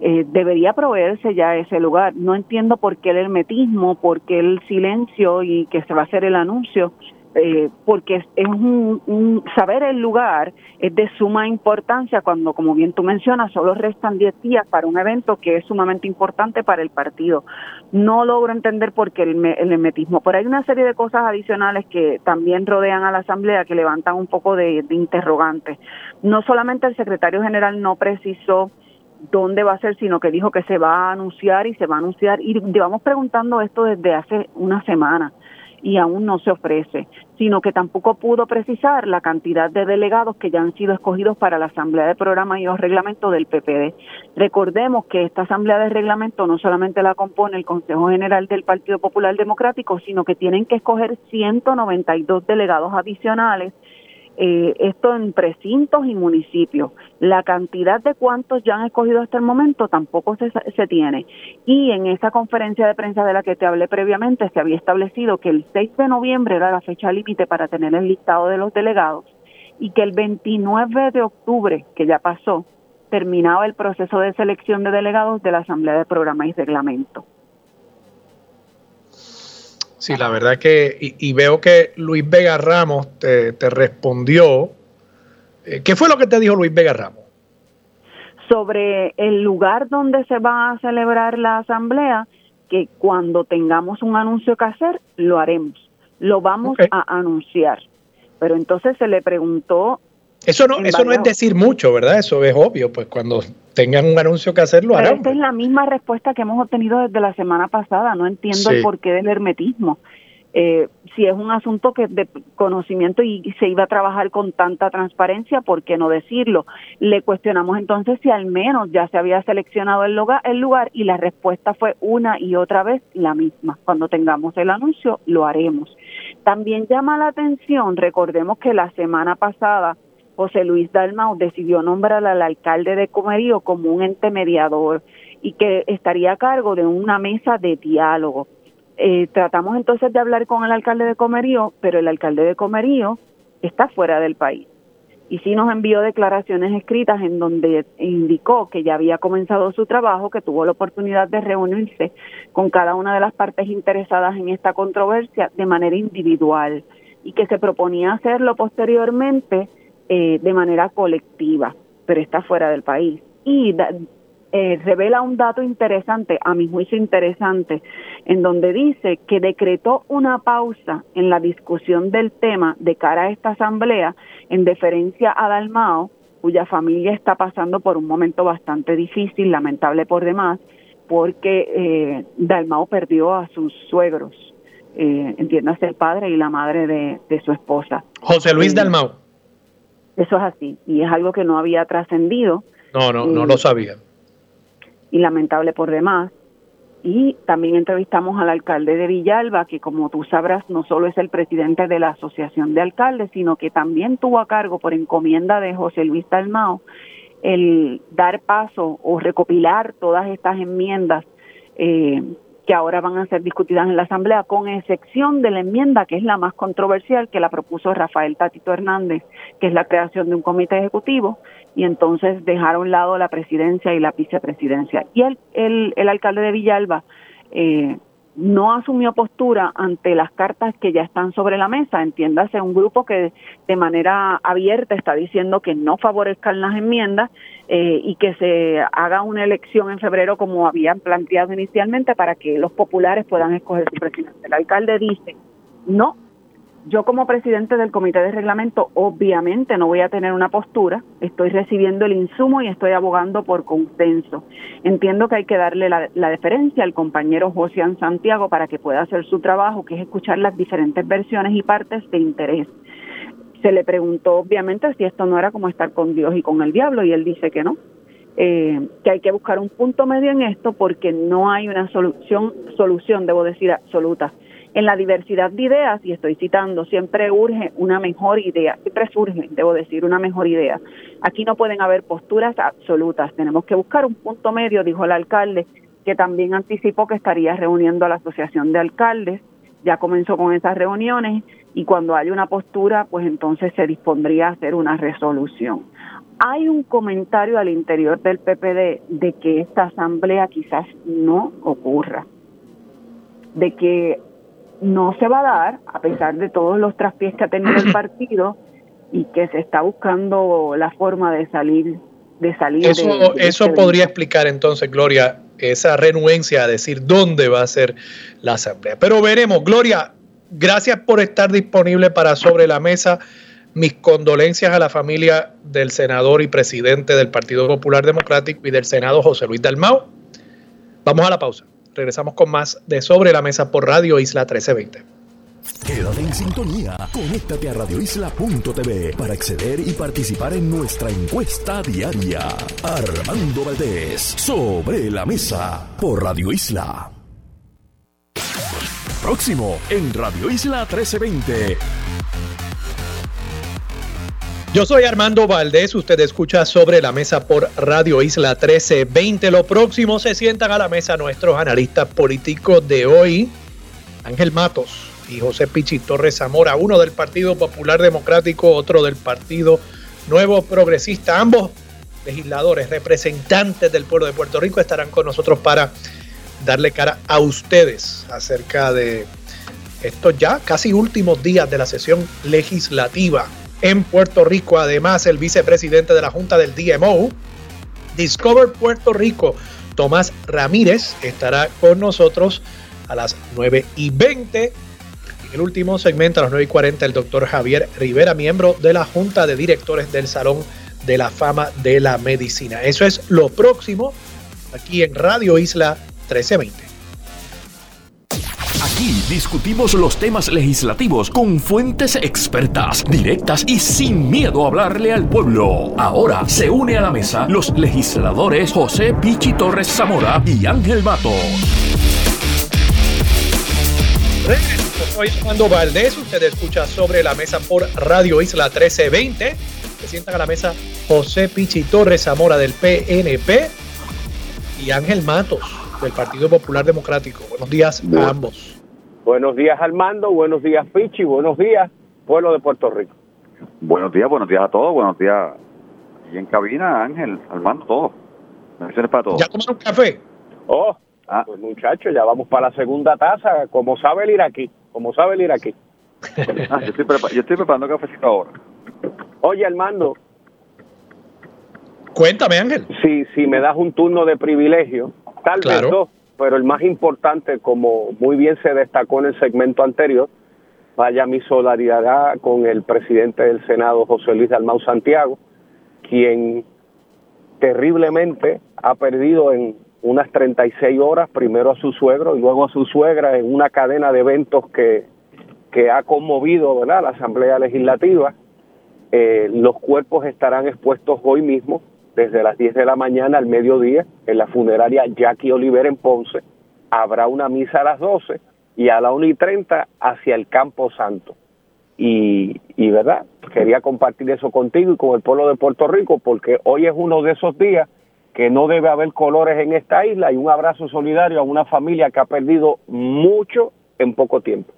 eh, debería proveerse ya ese lugar. No entiendo por qué el hermetismo, por qué el silencio y que se va a hacer el anuncio eh, porque es un, saber el lugar es de suma importancia cuando, como bien tú mencionas, solo restan 10 días para un evento que es sumamente importante para el partido. No logro entender por qué el, el hermetismo. Pero hay una serie de cosas adicionales que también rodean a la Asamblea que levantan un poco de, de interrogantes. No solamente el secretario general no precisó dónde va a ser, sino que dijo que se va a anunciar y se va a anunciar. Y llevamos preguntando esto desde hace una semana y aún no se ofrece, sino que tampoco pudo precisar la cantidad de delegados que ya han sido escogidos para la Asamblea de Programa y los Reglamentos del PPD. Recordemos que esta Asamblea de Reglamento no solamente la compone el Consejo General del Partido Popular Democrático, sino que tienen que escoger 192 delegados adicionales eh, esto en precintos y municipios. La cantidad de cuántos ya han escogido hasta el momento tampoco se, se tiene. Y en esa conferencia de prensa de la que te hablé previamente se había establecido que el 6 de noviembre era la fecha límite para tener el listado de los delegados y que el 29 de octubre, que ya pasó, terminaba el proceso de selección de delegados de la Asamblea de Programa y Reglamento. Sí, la verdad que, y, veo que Luis Vega Ramos te, respondió. Eh, ¿Qué fue lo que te dijo Luis Vega Ramos? Sobre el lugar donde se va a celebrar la asamblea, que cuando tengamos un anuncio que hacer, lo haremos. Lo vamos a anunciar. Pero entonces se le preguntó eso no, eso no es decir mucho, ¿verdad? Eso es obvio, pues cuando tengan un anuncio que hacer, lo harán. Esta es la misma respuesta que hemos obtenido desde la semana pasada. No entiendo el porqué del hermetismo. Eh, si es un asunto que de conocimiento y se iba a trabajar con tanta transparencia, ¿por qué no decirlo? Le cuestionamos entonces si al menos ya se había seleccionado el lugar, el lugar y la respuesta fue una y otra vez la misma. Cuando tengamos el anuncio, lo haremos. También llama la atención, recordemos que la semana pasada José Luis Dalmau decidió nombrar al alcalde de Comerío como un ente mediador y que estaría a cargo de una mesa de diálogo. Eh, tratamos entonces de hablar con el alcalde de Comerío, pero el alcalde de Comerío está fuera del país. Y sí nos envió declaraciones escritas en donde indicó que ya había comenzado su trabajo, que tuvo la oportunidad de reunirse con cada una de las partes interesadas en esta controversia de manera individual y que se proponía hacerlo posteriormente eh, de manera colectiva, pero está fuera del país. Y eh, revela un dato interesante, a mi juicio interesante, en donde dice que decretó una pausa en la discusión del tema de cara a esta asamblea en deferencia a Dalmao, cuya familia está pasando por un momento bastante difícil, lamentable por demás, porque eh, Dalmao perdió a sus suegros, eh, entiéndase el padre y la madre de, de su esposa. José Luis Dalmao. Eso es así, y es algo que no había trascendido. No, no, no lo sabía. Y lamentable por demás. Y también entrevistamos al alcalde de Villalba, que como tú sabrás, no solo es el presidente de la Asociación de Alcaldes, sino que también tuvo a cargo por encomienda de José Luis Dalmao el dar paso o recopilar todas estas enmiendas eh, que ahora van a ser discutidas en la Asamblea, con excepción de la enmienda que es la más controversial, que la propuso Rafael Tatito Hernández, que es la creación de un comité ejecutivo, y entonces dejar a un lado la presidencia y la vicepresidencia. Y el, el, el alcalde de Villalba eh, no asumió postura ante las cartas que ya están sobre la mesa. Entiéndase, un grupo que de manera abierta está diciendo que no favorezcan las enmiendas eh, y que se haga una elección en febrero como habían planteado inicialmente para que los populares puedan escoger su presidente. El alcalde dice, no, yo como presidente del comité de reglamento obviamente no voy a tener una postura, estoy recibiendo el insumo y estoy abogando por consenso. Entiendo que hay que darle la, deferencia al compañero José Santiago para que pueda hacer su trabajo, que es escuchar las diferentes versiones y partes de interés. Se le preguntó obviamente si esto no era como estar con Dios y con el diablo y él dice que no, eh, que hay que buscar un punto medio en esto porque no hay una solución, solución, debo decir, absoluta. En la diversidad de ideas, y estoy citando, siempre urge una mejor idea, siempre surge, debo decir, una mejor idea. Aquí no pueden haber posturas absolutas, tenemos que buscar un punto medio, dijo el alcalde, que también anticipó que estaría reuniendo a la Asociación de Alcaldes, ya comenzó con esas reuniones y cuando haya una postura, pues entonces se dispondría a hacer una resolución. Hay un comentario al interior del PPD de que esta asamblea quizás no ocurra, de que no se va a dar, a pesar de todos los traspiés que ha tenido el partido, y que se está buscando la forma de salir de salir eso, eso este podría explicar entonces Gloria esa renuencia a decir dónde va a ser la asamblea. Pero veremos. Gloria gracias por estar disponible para sobre la mesa. Mis condolencias a la familia del senador y presidente del Partido Popular Democrático y del Senado José Luis Dalmau vamos a la pausa Regresamos con más de Sobre la Mesa por Radio Isla 1320. Quédate en sintonía. Conéctate a radioisla.tv para acceder y participar en nuestra encuesta diaria. Armando Valdés, Sobre la Mesa por Radio Isla. Próximo en Radio Isla 1320. Yo soy Armando Valdés, usted escucha sobre la mesa por Radio Isla 1320. Lo próximo se sientan a la mesa nuestros analistas políticos de hoy, Ángel Matos y José Pichi Torres Zamora, uno del Partido Popular Democrático, otro del Partido Nuevo Progresista. Ambos legisladores, representantes del pueblo de Puerto Rico, estarán con nosotros para darle cara a ustedes acerca de estos ya casi últimos días de la sesión legislativa en Puerto Rico. Además, el vicepresidente de la Junta del DMO, Discover Puerto Rico, Tomás Ramírez, estará con nosotros a las 9 y 20. En el último segmento, a las 9 y 40, el doctor Javier Rivera, miembro de la Junta de Directores del Salón de la Fama de la Medicina. Eso es lo próximo aquí en Radio Isla 1320. Aquí discutimos los temas legislativos con fuentes expertas, directas y sin miedo a hablarle al pueblo. Ahora se une a la mesa los legisladores José Pichi Torres Zamora y Ángel Mato. Soy Fernando Valdés, usted escucha sobre la mesa por Radio Isla 1320. Se sientan a la mesa José Pichi Torres Zamora del PNP y Ángel Matos del Partido Popular Democrático. Buenos días a ambos. Buenos días Armando, buenos días Pichi, buenos días pueblo de Puerto Rico. Buenos días, buenos días a todos, buenos días. Y en cabina Ángel, Armando, todo. Bendiciones para todos. ¿Ya tomaron café? Oh, ah. pues muchachos, ya vamos para la segunda taza, como sabe el iraquí, como sabe el iraquí. ah, yo, estoy yo estoy preparando cafecito ahora. Oye Armando. Cuéntame Ángel. Si, si me das un turno de privilegio, tal vez dos pero el más importante, como muy bien se destacó en el segmento anterior, vaya mi solidaridad con el presidente del Senado, José Luis Dalmau Santiago, quien terriblemente ha perdido en unas 36 horas, primero a su suegro y luego a su suegra, en una cadena de eventos que, que ha conmovido ¿verdad? la Asamblea Legislativa. Eh, los cuerpos estarán expuestos hoy mismo desde las 10 de la mañana al mediodía en la funeraria Jackie Oliver en Ponce. Habrá una misa a las 12 y a la 1 y 30 hacia el Campo Santo. Y, y verdad, quería compartir eso contigo y con el pueblo de Puerto Rico porque hoy es uno de esos días que no debe haber colores en esta isla y un abrazo solidario a una familia que ha perdido mucho en poco tiempo.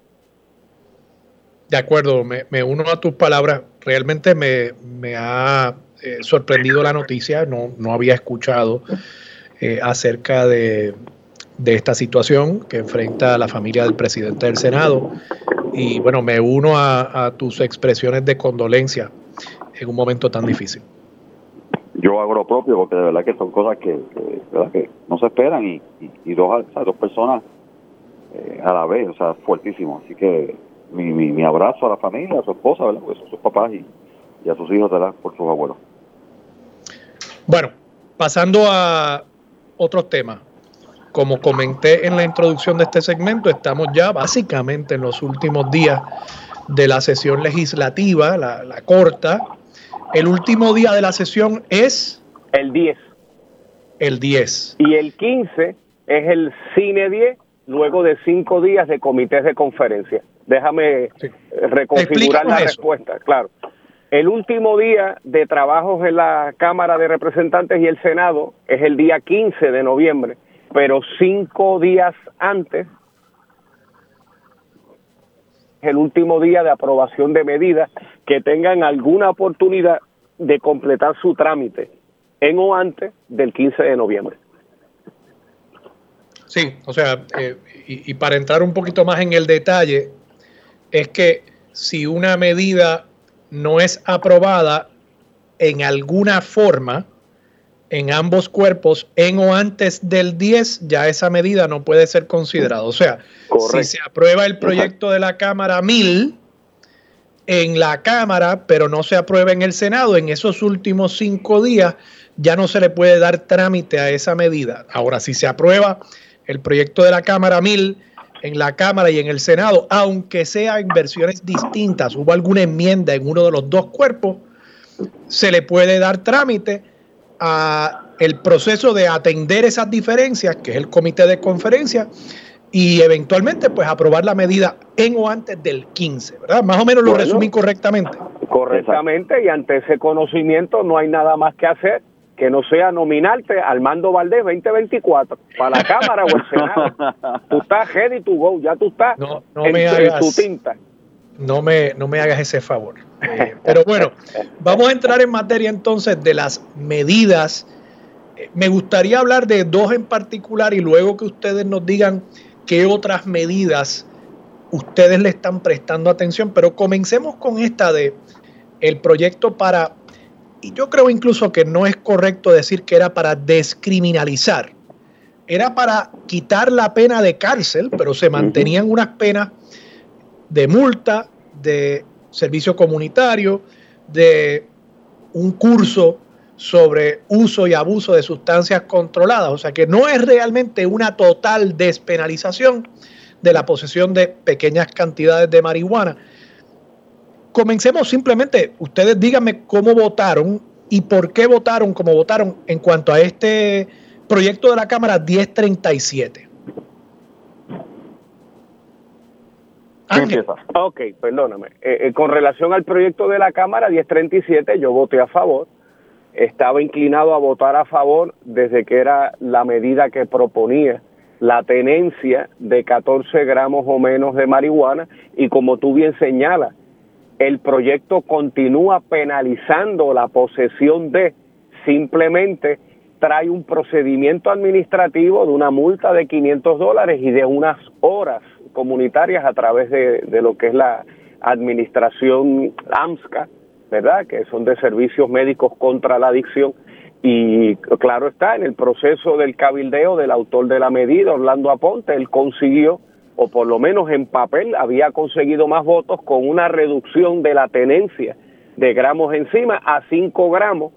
De acuerdo, me, me uno a tus palabras. Realmente me, me ha eh, sorprendido la noticia, no, no había escuchado eh, acerca de, esta situación que enfrenta la familia del presidente del Senado. Y bueno, me uno a, tus expresiones de condolencia en un momento tan difícil. Yo hago lo propio porque de verdad que son cosas que, que no se esperan y, y, dos, dos personas eh, a la vez, o sea, fuertísimo. Así que mi, mi, abrazo a la familia, a su esposa, ¿verdad? Porque son sus papás y, y a sus hijos, ¿verdad? Por sus abuelos. Bueno, pasando a otros temas. Como comenté en la introducción de este segmento, estamos ya básicamente en los últimos días de la sesión legislativa, la, la corta. El último día de la sesión es... El 10. El 10. Y el 15 es el cine 10, luego de cinco días de comités de conferencia. Déjame reconfigurar la respuesta, claro. El último día de trabajos en la Cámara de Representantes y el Senado es el día 15 de noviembre, pero cinco días antes es el último día de aprobación de medidas que tengan alguna oportunidad de completar su trámite en o antes del 15 de noviembre. Sí, o sea, eh, y, y para entrar un poquito más en el detalle, es que si una medida no es aprobada en alguna forma en ambos cuerpos en o antes del 10, ya esa medida no puede ser considerada. O sea, si se aprueba el proyecto de la Cámara 1000 en la Cámara, pero no se aprueba en el Senado, en esos últimos cinco días ya no se le puede dar trámite a esa medida. Ahora, si se aprueba el proyecto de la Cámara 1000 en la Cámara y en el Senado, aunque sea en versiones distintas, hubo alguna enmienda en uno de los dos cuerpos, se le puede dar trámite a el proceso de atender esas diferencias, que es el comité de conferencia, y eventualmente pues aprobar la medida en o antes del 15, ¿verdad? Más o menos lo resumí correctamente. Correctamente, y ante ese conocimiento no hay nada más que hacer que no sea nominarte al mando Valdés 2024 para la Cámara o el Senado. Tú estás ready to go, ya tú estás no, no me hagas, tu tinta. No me, no me hagas ese favor. Eh, pero bueno, vamos a entrar en materia entonces de las medidas. Eh, me gustaría hablar de dos en particular y luego que ustedes nos digan qué otras medidas ustedes le están prestando atención, pero comencemos con esta de el proyecto para y yo creo incluso que no es correcto decir que era para descriminalizar. Era para quitar la pena de cárcel, pero se mantenían unas penas de multa, de servicio comunitario, de un curso sobre uso y abuso de sustancias controladas. O sea que no es realmente una total despenalización de la posesión de pequeñas cantidades de marihuana, comencemos simplemente, ustedes díganme cómo votaron y por qué votaron como votaron en cuanto a este proyecto de la Cámara 1037. Ángel. Ok, perdóname. Eh, eh, con relación al proyecto de la Cámara 1037, yo voté a favor. Estaba inclinado a votar a favor desde que era la medida que proponía la tenencia de 14 gramos o menos de marihuana y como tú bien señalas, el proyecto continúa penalizando la posesión de, simplemente trae un procedimiento administrativo de una multa de 500 dólares y de unas horas comunitarias a través de, lo que es la administración AMSCA, ¿verdad? Que son de servicios médicos contra la adicción. Y claro está, en el proceso del cabildeo del autor de la medida, Orlando Aponte, él consiguió o por lo menos en papel, había conseguido más votos con una reducción de la tenencia de gramos encima a 5 gramos,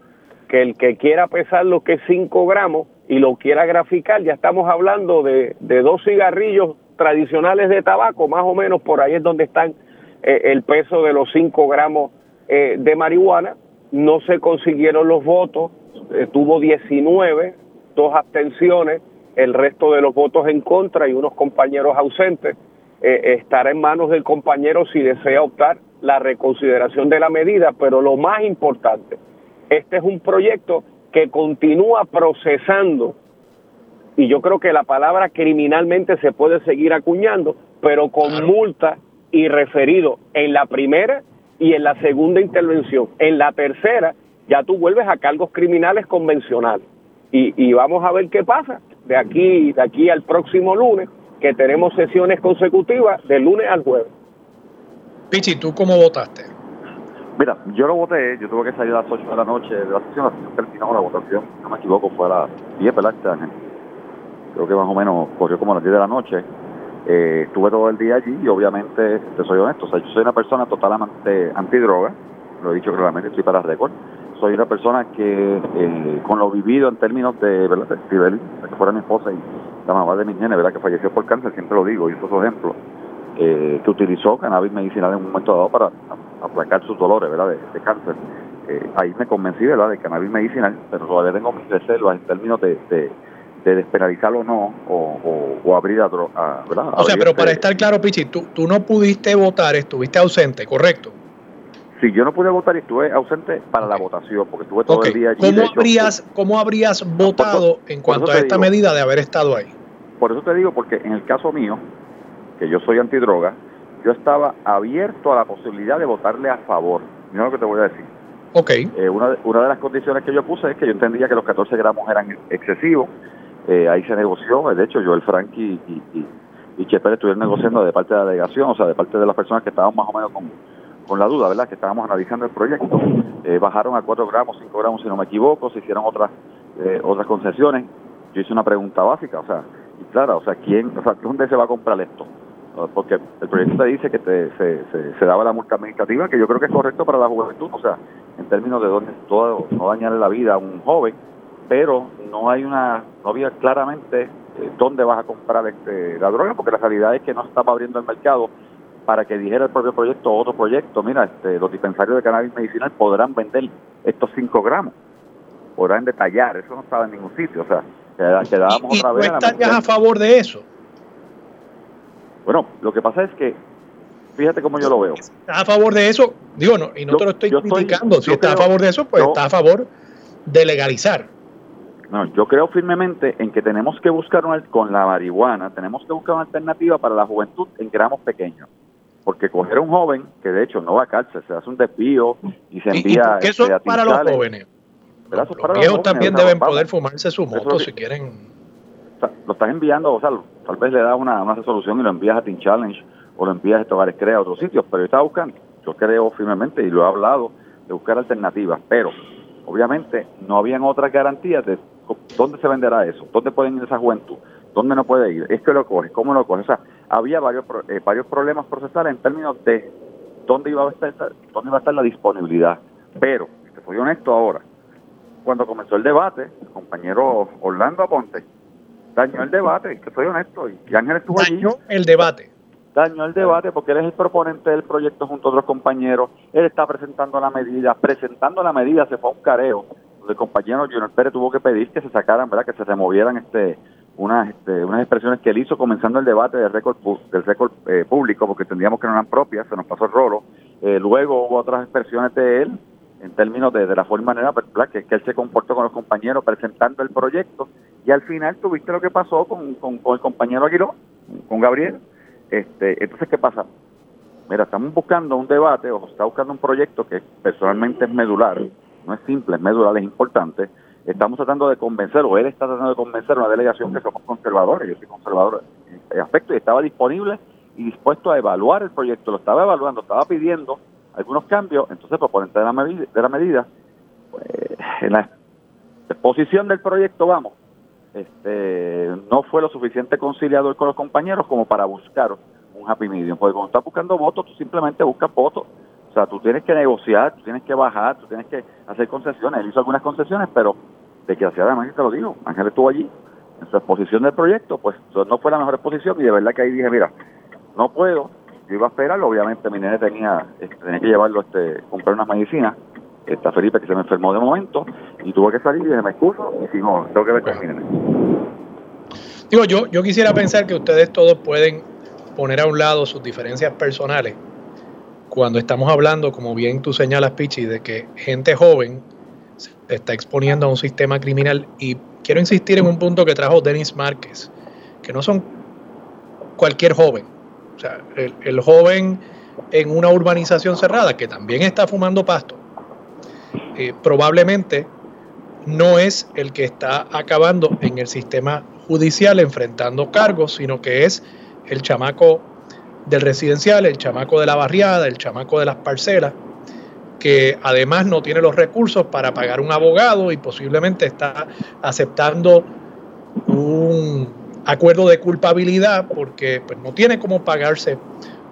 que el que quiera pesar lo que es 5 gramos y lo quiera graficar, ya estamos hablando de, de dos cigarrillos tradicionales de tabaco, más o menos por ahí es donde están eh, el peso de los 5 gramos eh, de marihuana. No se consiguieron los votos, eh, tuvo 19, dos abstenciones, el resto de los votos en contra y unos compañeros ausentes, eh, estará en manos del compañero si desea optar la reconsideración de la medida, pero lo más importante, este es un proyecto que continúa procesando, y yo creo que la palabra criminalmente se puede seguir acuñando, pero con multa y referido en la primera y en la segunda intervención. En la tercera ya tú vuelves a cargos criminales convencionales. Y, y vamos a ver qué pasa de aquí, de aquí al próximo lunes, que tenemos sesiones consecutivas de lunes al jueves. Pichi, ¿tú cómo votaste? Mira, yo lo voté, yo tuve que salir a las 8 de la noche de la sesión, la sesión terminó la votación, no me equivoco, fue a las 10, ¿verdad? Creo que más o menos corrió como a las 10 de la noche. Eh, estuve todo el día allí y obviamente, te soy honesto, o sea, yo soy una persona totalmente antidroga, lo he dicho claramente, estoy para récord soy una persona que eh, con lo vivido en términos de, ¿verdad? De que fuera mi esposa y la mamá de mi nene, ¿verdad? Que falleció por cáncer, siempre lo digo, y estos ejemplos, eh, que utilizó cannabis medicinal en un momento dado para aplacar sus dolores ¿verdad? De, cáncer. Eh, ahí me convencí ¿verdad? de cannabis medicinal, pero todavía tengo mis reservas en términos de, de, de despenalizarlo o no, o, o, abrir a, ¿verdad? O sea, pero para este estar claro, Pichi, tú, tú no pudiste votar, estuviste ausente, ¿correcto? Sí, yo no pude votar y estuve ausente para la votación, porque estuve todo el día allí. ¿Cómo, habrías, ¿Cómo habrías votado en cuanto a esta medida de haber estado ahí? Por eso te digo, porque en el caso mío, que yo soy antidroga, yo estaba abierto a la posibilidad de votarle a favor. Mira lo que te voy a decir. Ok. Eh, una, de, una de las condiciones que yo puse es que yo entendía que los 14 gramos eran excesivos. Eh, ahí se negoció. De hecho, yo, el Frankie y, y, y Cheper estuvieron negociando de parte de la delegación, o sea, de parte de las personas que estaban más o menos con, con la duda, ¿verdad? Que estábamos analizando el proyecto. Eh, bajaron a 4 gramos, 5 gramos, si no me equivoco. Se hicieron otras otras concesiones. Yo hice una pregunta básica, o sea, y claro, o sea, ¿quién, o sea, ¿dónde se va a comprar esto? porque el proyecto te dice que te, se, daba la multa administrativa, que yo creo que es correcto para la juventud, o sea, en términos de dónde todo, no dañarle la vida a un joven, pero no hay una, no había claramente eh, dónde vas a comprar este, la droga, porque la realidad es que no estaba abriendo el mercado para que dijera el propio proyecto otro proyecto, mira, este, los dispensarios de cannabis medicinal podrán vender estos 5 gramos, podrán detallar, eso no estaba en ningún sitio, o sea, quedábamos otra vez. estarías a favor de eso? Bueno, lo que pasa es que, fíjate cómo yo lo veo. ¿Estás a favor de eso? Digo, no, y no te lo estoy criticando. si estás a favor de eso, pues está a favor de legalizar. No, yo creo firmemente en que tenemos que buscar una, con la marihuana, tenemos que buscar una alternativa para la juventud en gramos pequeños. Porque coger a un joven, que de hecho no va a cárcel, se hace un desvío y se envía. ¿Y, eso es para los jóvenes? Los, viejos también deben poder fumarse su moto si quieren lo estás enviando, o sea, tal vez le das una, una resolución y lo envías a Team Challenge o lo envías a Hogares Crea a otros sitios, pero yo estaba buscando, yo creo firmemente y lo he hablado, de buscar alternativas, pero obviamente no habían otras garantías de dónde se venderá eso, dónde pueden ir esa juventud, dónde no puede ir, es que lo coge, cómo lo coge, o sea, había varios, eh, varios problemas procesales en términos de dónde iba a estar, dónde iba a estar la disponibilidad, pero, te soy honesto ahora, cuando comenzó el debate, el compañero Orlando Aponte dañó el debate, que soy honesto, y Ángel estuvo dañó el debate. Dañó el debate porque él es el proponente del proyecto junto a otros compañeros, él está presentando la medida, presentando la medida se fue a un careo, el compañero Junior Pérez tuvo que pedir que se sacaran, ¿verdad? que se removieran este unas este, unas expresiones que él hizo comenzando el debate del récord del récord eh, público porque entendíamos que no eran propias, se nos pasó el rolo. Eh, luego hubo otras expresiones de él en términos de, de la forma manera que, que él se comportó con los compañeros presentando el proyecto y al final tuviste lo que pasó con, con, el compañero Aguiló, con Gabriel. Este, entonces, ¿qué pasa? Mira, estamos buscando un debate o está buscando un proyecto que personalmente es medular, no es simple, es medular, es importante. Estamos tratando de convencer, o él está tratando de convencer a una delegación que somos conservadores, yo soy conservador en aspecto, y estaba disponible y dispuesto a evaluar el proyecto, lo estaba evaluando, estaba pidiendo algunos cambios, entonces proponente de la medida, de la medida pues, en la exposición del proyecto, vamos, este, no fue lo suficiente conciliador con los compañeros como para buscar un happy medium. Porque cuando estás buscando votos, tú simplemente buscas votos. O sea, tú tienes que negociar, tú tienes que bajar, tú tienes que hacer concesiones. Él hizo algunas concesiones, pero desgraciadamente te lo digo, Ángel estuvo allí en su exposición del proyecto, pues no fue la mejor exposición y de verdad que ahí dije, mira, no puedo, yo iba a esperarlo, obviamente mi nene tenía, este, tenía que llevarlo, este, comprar unas medicinas, está Felipe que se me enfermó de momento y tuvo que salir y me excuso y si no, tengo que ver con mi nene. Digo, yo, yo quisiera pensar que ustedes todos pueden poner a un lado sus diferencias personales cuando estamos hablando, como bien tú señalas, Pichi, de que gente joven está exponiendo a un sistema criminal y quiero insistir en un punto que trajo Denis Márquez, que no son cualquier joven. O sea, el, joven en una urbanización cerrada que también está fumando pasto, eh, probablemente no es el que está acabando en el sistema judicial enfrentando cargos, sino que es el chamaco del residencial, el chamaco de la barriada, el chamaco de las parcelas, que además no tiene los recursos para pagar un abogado y posiblemente está aceptando un acuerdo de culpabilidad porque pues, no tiene cómo pagarse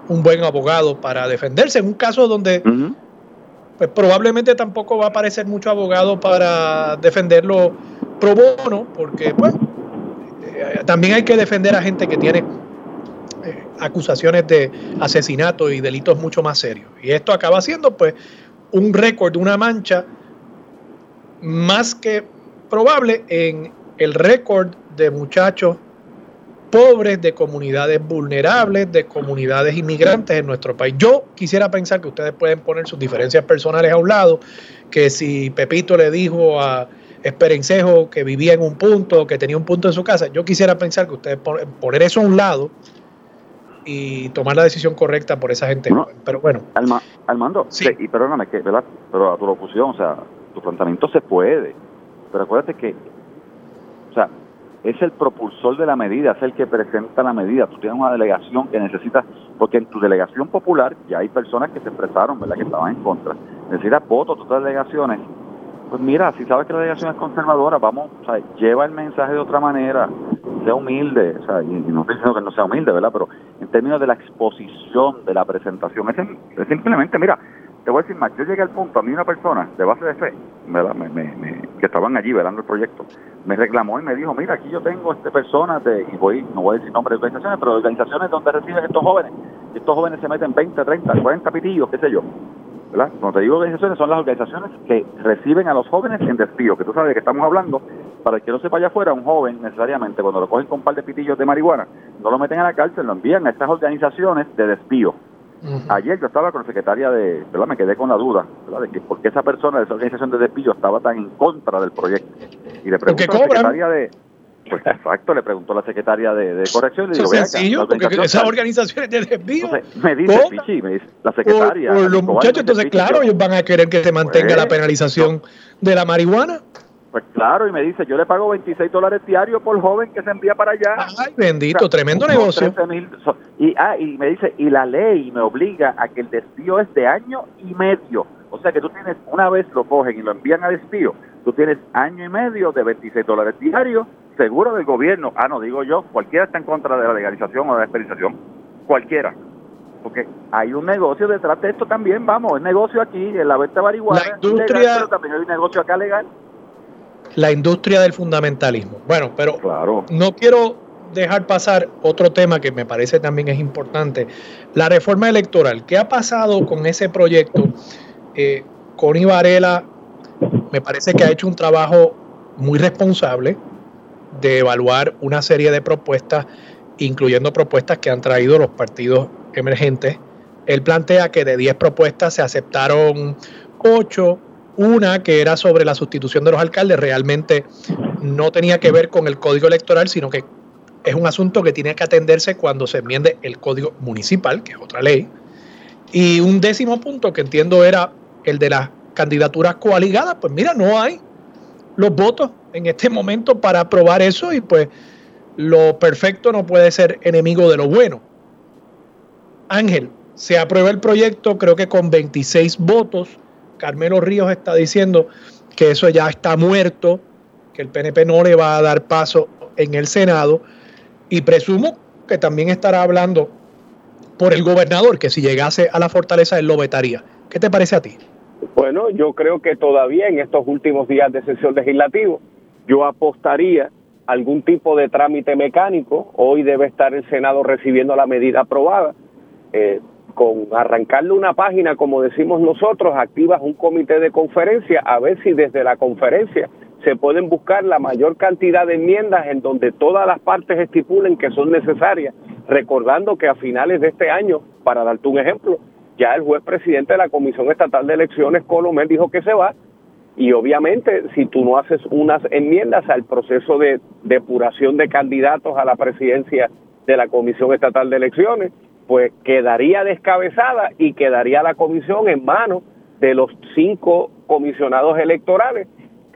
un buen abogado para defenderse en un caso donde pues probablemente tampoco va a aparecer mucho abogado para defenderlo pro bono porque pues eh, también hay que defender a gente que tiene eh, acusaciones de asesinato y delitos mucho más serios. Y esto acaba siendo pues un récord, una mancha más que probable en el récord de muchachos pobres, de comunidades vulnerables, de comunidades inmigrantes en nuestro país. Yo quisiera pensar que ustedes pueden poner sus diferencias personales a un lado, que si Pepito le dijo a Esperencejo que vivía en un punto, que tenía un punto en su casa, yo quisiera pensar que ustedes poner eso a un lado y tomar la decisión correcta por esa gente. pero bueno. Alma, Almando, sí. y perdóname, que, ¿verdad? pero a tu locución, o sea, tu planteamiento se puede, pero acuérdate que, o sea, es el propulsor de la medida, es el que presenta la medida. Tú tienes una delegación que necesitas, porque en tu delegación popular ya hay personas que se expresaron, ¿verdad?, que estaban en contra. Necesitas votos, otras delegaciones. Pues mira, si sabes que la delegación es conservadora, vamos, o sea, lleva el mensaje de otra manera, sea humilde, o sea, y, no estoy diciendo que no sea humilde, ¿verdad?, pero en términos de la exposición de la presentación, es simplemente, mira, te voy a decir más, yo llegué al punto, a mí una persona de base de fe, que estaban allí velando el proyecto, me reclamó y me dijo, mira, aquí yo tengo este persona, de, y voy, no voy a decir nombres de organizaciones, pero organizaciones donde reciben estos jóvenes, y estos jóvenes se meten 20, 30, 40 pitillos, qué sé yo. ¿Verdad? Cuando te digo organizaciones, son las organizaciones que reciben a los jóvenes en despido, que tú sabes de que estamos hablando, para el que no sepa allá afuera, un joven necesariamente, cuando lo cogen con un par de pitillos de marihuana, no lo meten a la cárcel, lo envían a estas organizaciones de despido Ayer yo estaba con la secretaria de, ¿verdad? Me quedé con la duda, ¿verdad? De que por qué esa persona de esa organización de despido estaba tan en contra del proyecto. Y le preguntó a la secretaria de, pues exacto, le preguntó la secretaria de, corrección. Le digo, sencillo, porque esas organizaciones de despido. me dice, Pichi, me dice, la secretaria. Los muchachos, entonces, claro, ellos van a querer que se mantenga la pues, penalización de la marihuana. Pues claro, y me dice, yo le pago 26 dólares diarios por joven que se envía para allá. Ay, bendito, tremendo negocio. y, ah, y me dice, y la ley me obliga a que el despido es de año y medio. O sea que tú tienes, una vez lo cogen y lo envían a despido, tú tienes año y medio de 26 dólares diarios, seguro del gobierno. Ah, no digo yo, cualquiera está en contra de la legalización o de la experimentación. Cualquiera. Porque hay un negocio detrás de esto también, vamos, es negocio aquí, en la venta marihuana. La industria... pero también hay un negocio acá legal la industria del fundamentalismo. Bueno, pero no quiero dejar pasar otro tema que me parece también es importante, la reforma electoral. ¿Qué ha pasado con ese proyecto? Eh, Connie Varela me parece que ha hecho un trabajo muy responsable de evaluar una serie de propuestas, incluyendo propuestas que han traído los partidos emergentes. Él plantea que de 10 propuestas se aceptaron 8 una que era sobre la sustitución de los alcaldes, realmente no tenía que ver con el código electoral, sino que es un asunto que tiene que atenderse cuando se enmiende el código municipal, que es otra ley. Y un décimo punto que entiendo era el de las candidaturas coaligadas, pues mira, no hay los votos en este momento para aprobar eso y pues lo perfecto no puede ser enemigo de lo bueno. Ángel, se aprueba el proyecto creo que con 26 votos Carmelo Ríos está diciendo que eso ya está muerto, que el PNP no le va a dar paso en el Senado y presumo que también estará hablando por el gobernador, que si llegase a la fortaleza él lo vetaría. ¿Qué te parece a ti? Bueno, yo creo que todavía en estos últimos días de sesión legislativa yo apostaría algún tipo de trámite mecánico. Hoy debe estar el Senado recibiendo la medida aprobada. Eh, con arrancarle una página, como decimos nosotros, activas un comité de conferencia a ver si desde la conferencia se pueden buscar la mayor cantidad de enmiendas en donde todas las partes estipulen que son necesarias, recordando que a finales de este año, para darte un ejemplo, ya el juez presidente de la Comisión Estatal de Elecciones, Colomel, dijo que se va, y obviamente si tú no haces unas enmiendas al proceso de depuración de candidatos a la presidencia de la Comisión Estatal de Elecciones, pues quedaría descabezada y quedaría la comisión en manos de los cinco comisionados electorales,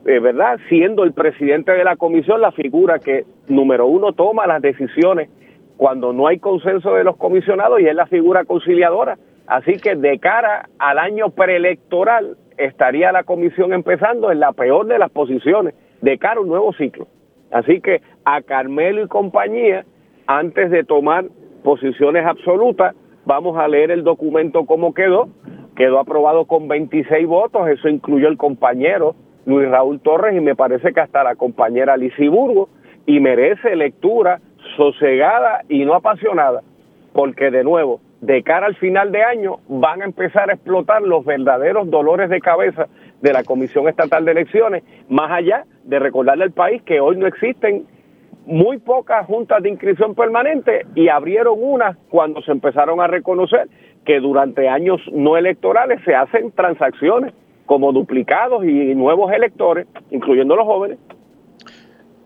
eh, ¿verdad? Siendo el presidente de la comisión la figura que, número uno, toma las decisiones cuando no hay consenso de los comisionados y es la figura conciliadora. Así que de cara al año preelectoral estaría la comisión empezando en la peor de las posiciones, de cara a un nuevo ciclo. Así que a Carmelo y compañía, antes de tomar posiciones absolutas. Vamos a leer el documento como quedó. Quedó aprobado con 26 votos, eso incluyó el compañero Luis Raúl Torres y me parece que hasta la compañera Burgo y merece lectura sosegada y no apasionada. porque de nuevo, de cara al final de año van a empezar a explotar los verdaderos dolores de cabeza de la Comisión Estatal de Elecciones, más allá de recordarle al país que hoy no existen muy pocas juntas de inscripción permanente y abrieron una cuando se empezaron a reconocer que durante años no electorales se hacen transacciones como duplicados y nuevos electores, incluyendo los jóvenes.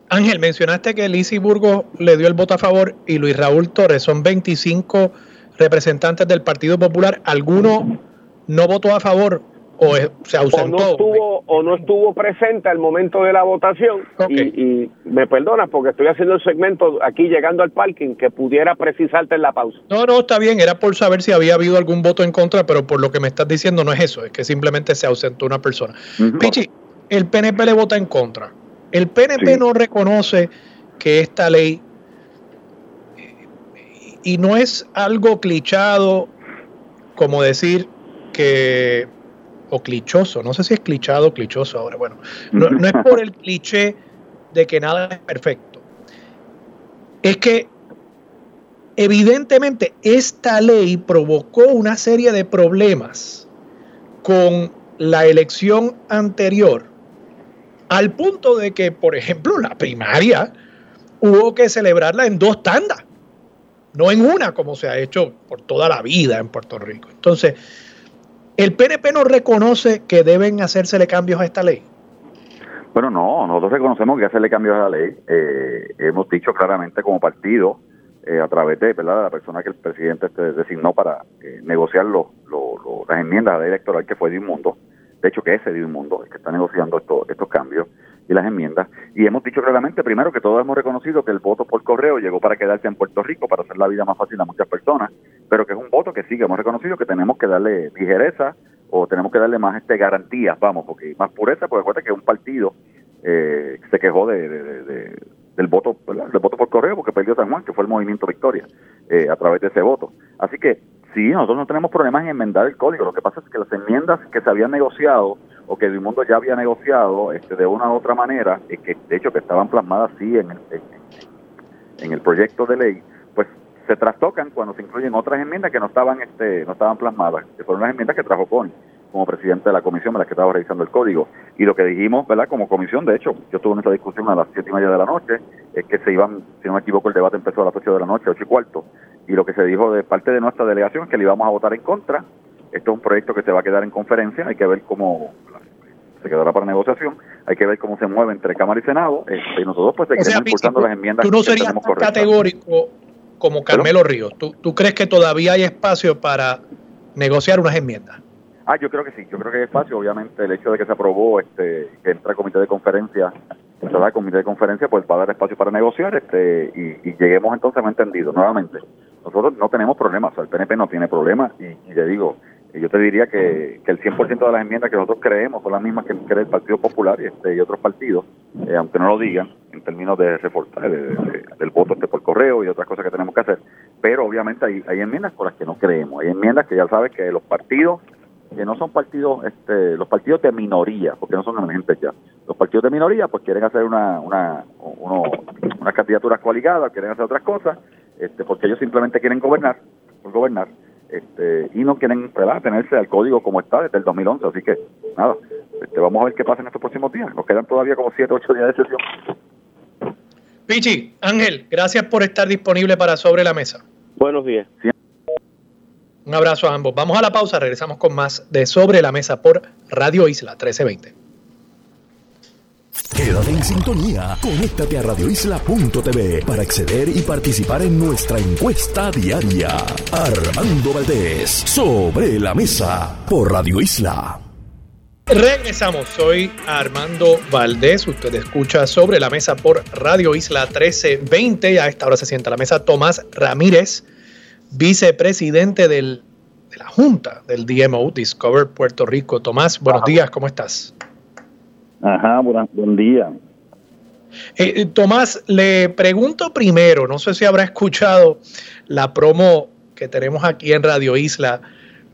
Ángel, mencionaste que Lizy Burgos le dio el voto a favor y Luis Raúl Torres son 25 representantes del Partido Popular. ¿Alguno no votó a favor o se ausentó. O no estuvo, o no estuvo presente al momento de la votación. Y, me perdonas porque estoy haciendo el segmento aquí llegando al parking que pudiera precisarte en la pausa. No, no, está bien. Era por saber si había habido algún voto en contra, pero por lo que me estás diciendo no es eso. Es que simplemente se ausentó una persona. Pichi, el PNP le vota en contra. El PNP no reconoce que esta ley y no es algo clichado como decir que o clichoso, no sé si es clichado o clichoso ahora, bueno, no, es por el cliché de que nada es perfecto, es que evidentemente esta ley provocó una serie de problemas con la elección anterior, al punto de que, por ejemplo, la primaria hubo que celebrarla en dos tandas, no en una como se ha hecho por toda la vida en Puerto Rico. Entonces, ¿El PNP no reconoce que deben hacérsele cambios a esta ley? Bueno, no, nosotros reconocemos que hacerle cambios a la ley. Eh, hemos dicho claramente como partido, eh, a través de, ¿verdad? la persona que el presidente este designó para eh, negociar los, las enmiendas a la ley electoral, que fue de Inmundo, de hecho que es de Inmundo, el que está negociando estos cambios y las enmiendas. Y hemos dicho claramente, primero, que todos hemos reconocido que el voto por correo llegó para quedarse en Puerto Rico, para hacer la vida más fácil a muchas personas, pero que es un voto que sí, que hemos reconocido que tenemos que darle ligereza o tenemos que darle más este garantías, vamos, porque más pureza, porque recuerda que un partido eh, se quejó de, del voto del voto por correo porque perdió San Juan, que fue el movimiento Victoria, eh, a través de ese voto. Así que sí, nosotros no tenemos problemas en enmendar el código, lo que pasa es que las enmiendas que se habían negociado o que mundo ya había negociado este, de una u otra manera, y que de hecho que estaban plasmadas así en el, en, el proyecto de ley, pues se trastocan cuando se incluyen otras enmiendas que no estaban este no estaban plasmadas, que fueron las enmiendas que trajo Connie como presidente de la comisión de la que estaba revisando el código. Y lo que dijimos, ¿verdad? Como comisión, de hecho, yo tuve esta discusión a las siete y media de la noche, es que se iban, si no me equivoco, el debate empezó a las ocho de la noche, ocho y cuarto, y lo que se dijo de parte de nuestra delegación es que le íbamos a votar en contra, esto es un proyecto que se va a quedar en conferencia, hay que ver cómo se quedará para negociación, hay que ver cómo se mueve entre Cámara y Senado, este, y nosotros pues seguiremos impulsando las enmiendas. Tú no serías categórico como Carmelo Ríos, ¿Tú, ¿tú crees que todavía hay espacio para negociar unas enmiendas? Ah, yo creo que sí, yo creo que hay espacio, obviamente el hecho de que se aprobó, este, que entra el comité de conferencia, el comité de conferencia, pues va a dar espacio para negociar, este, y, y lleguemos entonces a un entendido, nuevamente, nosotros no tenemos problemas, o sea, el PNP no tiene problemas. Y, y le digo, yo te diría que, que el 100% de las enmiendas que nosotros creemos son las mismas que cree el Partido Popular y, este, y otros partidos, eh, aunque no lo digan en términos de reforzar del voto este por correo y otras cosas que tenemos que hacer. Pero obviamente hay, hay enmiendas con las que no creemos. Hay enmiendas que ya sabes que los partidos que no son partidos, este, los partidos de minoría, porque no son emergentes ya. Los partidos de minoría, pues quieren hacer una, una, uno, unas candidaturas coaligadas, quieren hacer otras cosas, este, porque ellos simplemente quieren gobernar, por gobernar, este, y no quieren ¿verdad? tenerse al código como está desde el 2011. Así que, nada, este, vamos a ver qué pasa en estos próximos días. Nos quedan todavía como 7 o 8 días de sesión. Pichi, Ángel, gracias por estar disponible para Sobre la Mesa. Buenos días. Un abrazo a ambos. Vamos a la pausa, regresamos con más de Sobre la Mesa por Radio Isla 1320. Quédate en sintonía. Conéctate a radioisla.tv para acceder y participar en nuestra encuesta diaria. Armando Valdés, sobre la mesa por Radio Isla. Regresamos, soy Armando Valdés, usted escucha sobre la mesa por Radio Isla 1320, a esta hora se sienta a la mesa Tomás Ramírez, vicepresidente del, de la Junta del DMO, Discover Puerto Rico. Tomás, buenos días, ¿cómo estás? Ajá, buen, día. Eh, eh, Tomás, le pregunto primero, no sé si habrá escuchado la promo que tenemos aquí en Radio Isla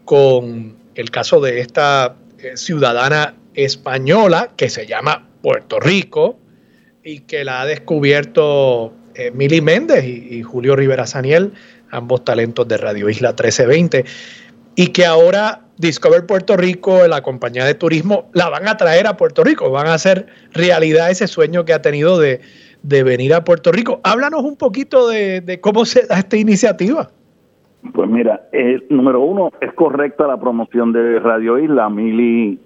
con el caso de esta eh, ciudadana española que se llama Puerto Rico y que la ha descubierto Mili Méndez y, Julio Rivera Saniel ambos talentos de Radio Isla 1320, y que ahora Discover Puerto Rico, la compañía de turismo, la van a traer a Puerto Rico, van a hacer realidad ese sueño que ha tenido de, venir a Puerto Rico. Háblanos un poquito de, cómo se da esta iniciativa. Pues mira, el número uno, es correcta la promoción de Radio Isla. Mili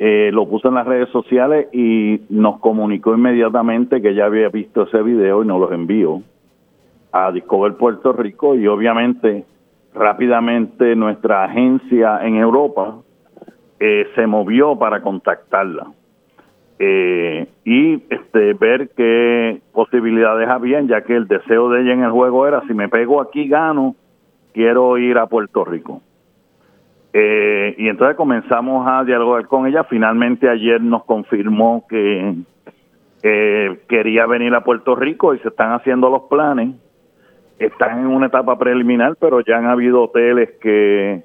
eh, lo puso en las redes sociales y nos comunicó inmediatamente que ya había visto ese video y nos lo envió a Discover Puerto Rico y obviamente rápidamente nuestra agencia en Europa eh, se movió para contactarla eh, y este ver qué posibilidades habían ya que el deseo de ella en el juego era si me pego aquí gano quiero ir a Puerto Rico eh, y entonces comenzamos a dialogar con ella. Finalmente ayer nos confirmó que quería venir a Puerto Rico y se están haciendo los planes. Están en una etapa preliminar, pero ya han habido hoteles que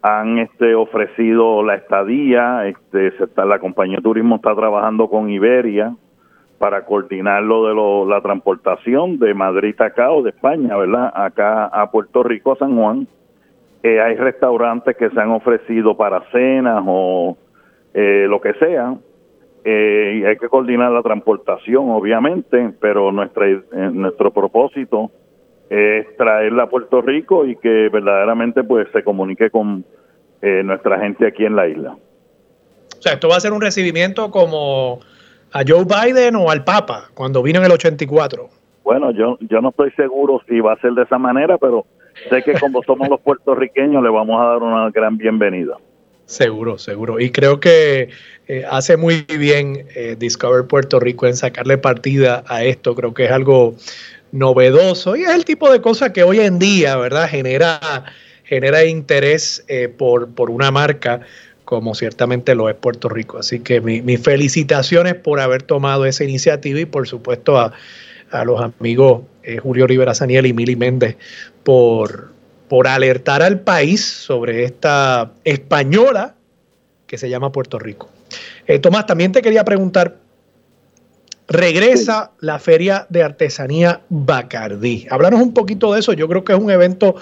han este, ofrecido la estadía. Este, se está, la compañía de turismo está trabajando con Iberia para coordinar lo de la transportación de Madrid acá o de España, ¿verdad? Acá a Puerto Rico, San Juan eh, hay restaurantes que se han ofrecido para cenas o eh, lo que sea. Eh, y hay que coordinar la transportación, obviamente, pero nuestra, nuestro propósito es traerla a Puerto Rico y que verdaderamente pues se comunique con nuestra gente aquí en la isla. O sea, esto va a ser un recibimiento como a Joe Biden o al Papa cuando vino en el 84. Bueno, yo, yo no estoy seguro si va a ser de esa manera, pero sé que como somos los puertorriqueños le vamos a dar una gran bienvenida. Seguro, seguro. Y creo que eh, hace muy bien eh, Discover Puerto Rico en sacarle partida a esto. Creo que es algo novedoso y es el tipo de cosa que hoy en día, ¿verdad? Genera, genera interés eh, por, por una marca como ciertamente lo es Puerto Rico. Así que mis felicitaciones por haber tomado esa iniciativa y por supuesto a, a los amigos eh, Julio Rivera Saniel y Mili Méndez por, por alertar al país sobre esta española que se llama Puerto Rico. Eh, Tomás, también te quería preguntar, regresa la Feria de Artesanía Bacardí. Háblanos un poquito de eso, yo creo que es un evento,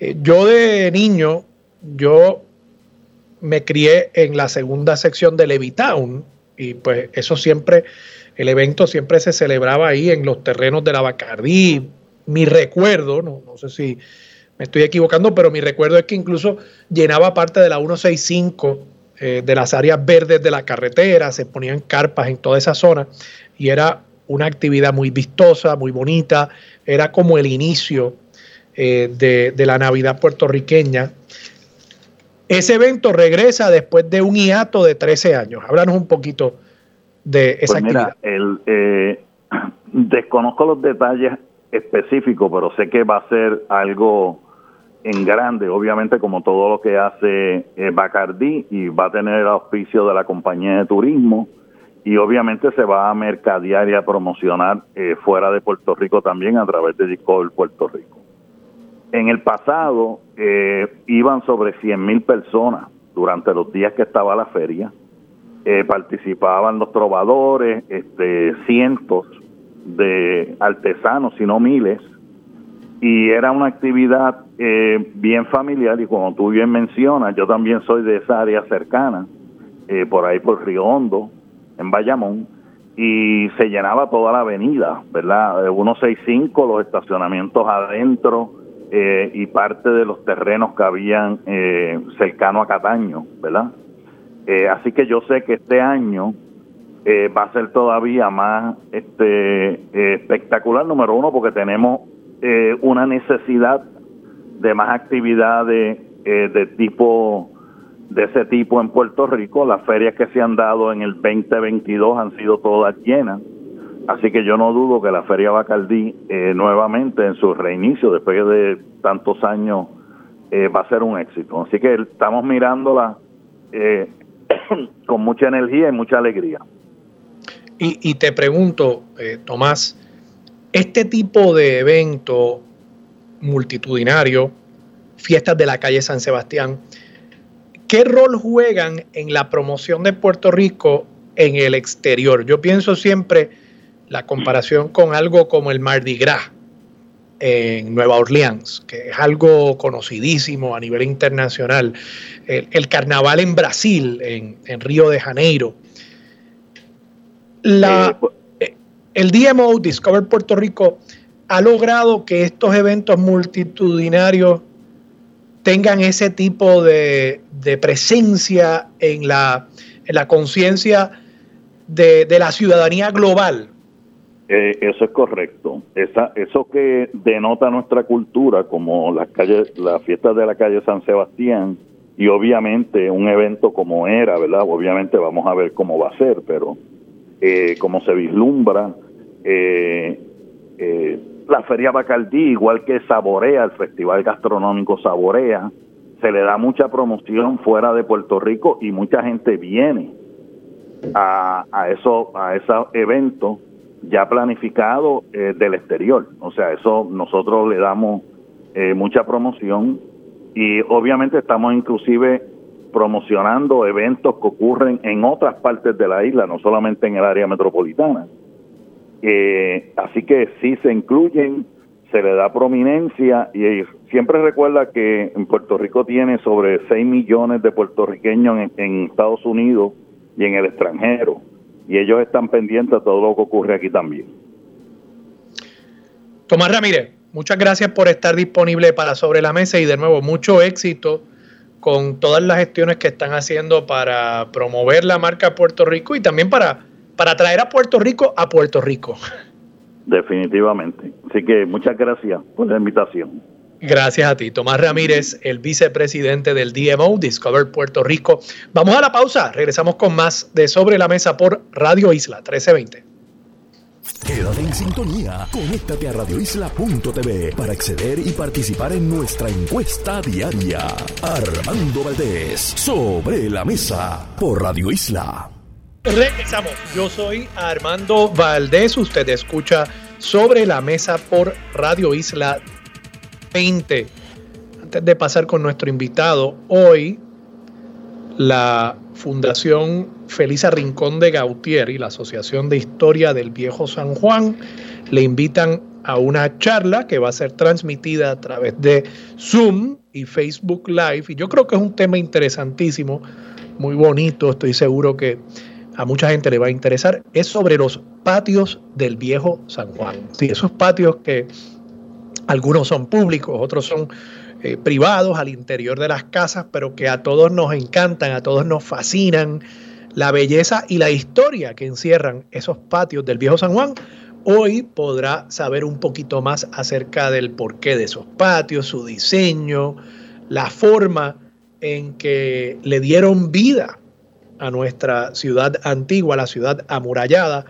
eh, yo de niño, yo me crié en la segunda sección de Levitown y pues eso siempre el evento siempre se celebraba ahí en los terrenos de la Bacardí. Mi recuerdo, no, sé si me estoy equivocando, pero mi recuerdo es que incluso llenaba parte de la 165 eh, de las áreas verdes de la carretera, se ponían carpas en toda esa zona y era una actividad muy vistosa, muy bonita, era como el inicio eh, de, la Navidad puertorriqueña. Ese evento regresa después de un hiato de 13 años. Háblanos un poquito de esa pues mira, El, eh, desconozco los detalles específicos, pero sé que va a ser algo en grande, obviamente como todo lo que hace eh, Bacardi y va a tener el auspicio de la compañía de turismo y obviamente se va a mercadear y a promocionar eh, fuera de Puerto Rico también a través de Discover Puerto Rico. En el pasado iban sobre 100 mil personas durante los días que estaba la feria eh, participaban los trovadores, este, cientos de artesanos, si no miles, y era una actividad eh, bien familiar y como tú bien mencionas, yo también soy de esa área cercana, eh, por ahí por Río Hondo, en Bayamón, y se llenaba toda la avenida, ¿verdad? 165, los estacionamientos adentro y parte de los terrenos que habían cercano a Cataño, ¿verdad? Eh, así que yo sé que este año eh, va a ser todavía más este eh, espectacular, número uno, porque tenemos una necesidad de más actividades de tipo de ese tipo en Puerto Rico. Las ferias que se han dado en el 2022 han sido todas llenas. Así que yo no dudo que la Feria Bacardí nuevamente en su reinicio, después de tantos años, va a ser un éxito. Así que estamos mirándola eh, con mucha energía y mucha alegría. Y, te pregunto, eh, Tomás, este tipo de evento multitudinario, fiestas de la calle San Sebastián, ¿qué rol juegan en la promoción de Puerto Rico en el exterior? Yo pienso siempre la comparación con algo como el Mardi Gras. en Nueva Orleans, que es algo conocidísimo a nivel internacional, el, carnaval en Brasil, en, Río de Janeiro. La, eh, el DMO Discover Puerto Rico ha logrado que estos eventos multitudinarios tengan ese tipo de, presencia en la, en la conciencia de, la ciudadanía global. Eh, eso es correcto. Eso que denota nuestra cultura, como las calles, las fiestas de la calle San Sebastián, y obviamente un evento como era, ¿verdad? Obviamente vamos a ver cómo va a ser, pero eh, como se vislumbra, eh, eh, la Feria Bacardí, igual que Saborea, el Festival Gastronómico Saborea, se le da mucha promoción fuera de Puerto Rico y mucha gente viene a, a, eso, a esos eventos ya planificados eh, del exterior. O sea, eso nosotros le damos eh, mucha promoción y obviamente estamos inclusive promocionando eventos que ocurren en otras partes de la isla, no solamente en el área metropolitana. Eh, así que sí se incluyen, se le da prominencia y siempre recuerda que en Puerto Rico tiene sobre 6 millones de puertorriqueños en, Estados Unidos y en el extranjero y ellos están pendientes a todo lo que ocurre aquí también. Tomás Ramírez, muchas gracias por estar disponible para Sobre la Mesa y de nuevo mucho éxito con todas las gestiones que están haciendo para promover la marca Puerto Rico y también para para traer a Puerto Rico a Puerto Rico. Definitivamente. Así que muchas gracias por la invitación. Gracias a ti, Tomás Ramírez, el vicepresidente del DMO Discover Puerto Rico. Vamos a la pausa, regresamos con más de Sobre la Mesa por Radio Isla 1320. Quédate en sintonía, conéctate a radioisla.tv para acceder y participar en nuestra encuesta diaria. Armando Valdés, Sobre la Mesa por Radio Isla. Regresamos. Yo soy Armando Valdés. Usted escucha sobre la mesa por Radio Isla 20. Antes de pasar con nuestro invitado, hoy la Fundación Felisa Rincón de Gautier y la Asociación de Historia del Viejo San Juan le invitan a una charla que va a ser transmitida a través de Zoom y Facebook Live. Y yo creo que es un tema interesantísimo, muy bonito. Estoy seguro que a mucha gente le va a interesar, es sobre los patios del viejo San Juan. Sí, esos patios que algunos son públicos, otros son eh, privados al interior de las casas, pero que a todos nos encantan, a todos nos fascinan la belleza y la historia que encierran esos patios del viejo San Juan. Hoy podrá saber un poquito más acerca del porqué de esos patios, su diseño, la forma en que le dieron vida a nuestra ciudad antigua, la ciudad amurallada.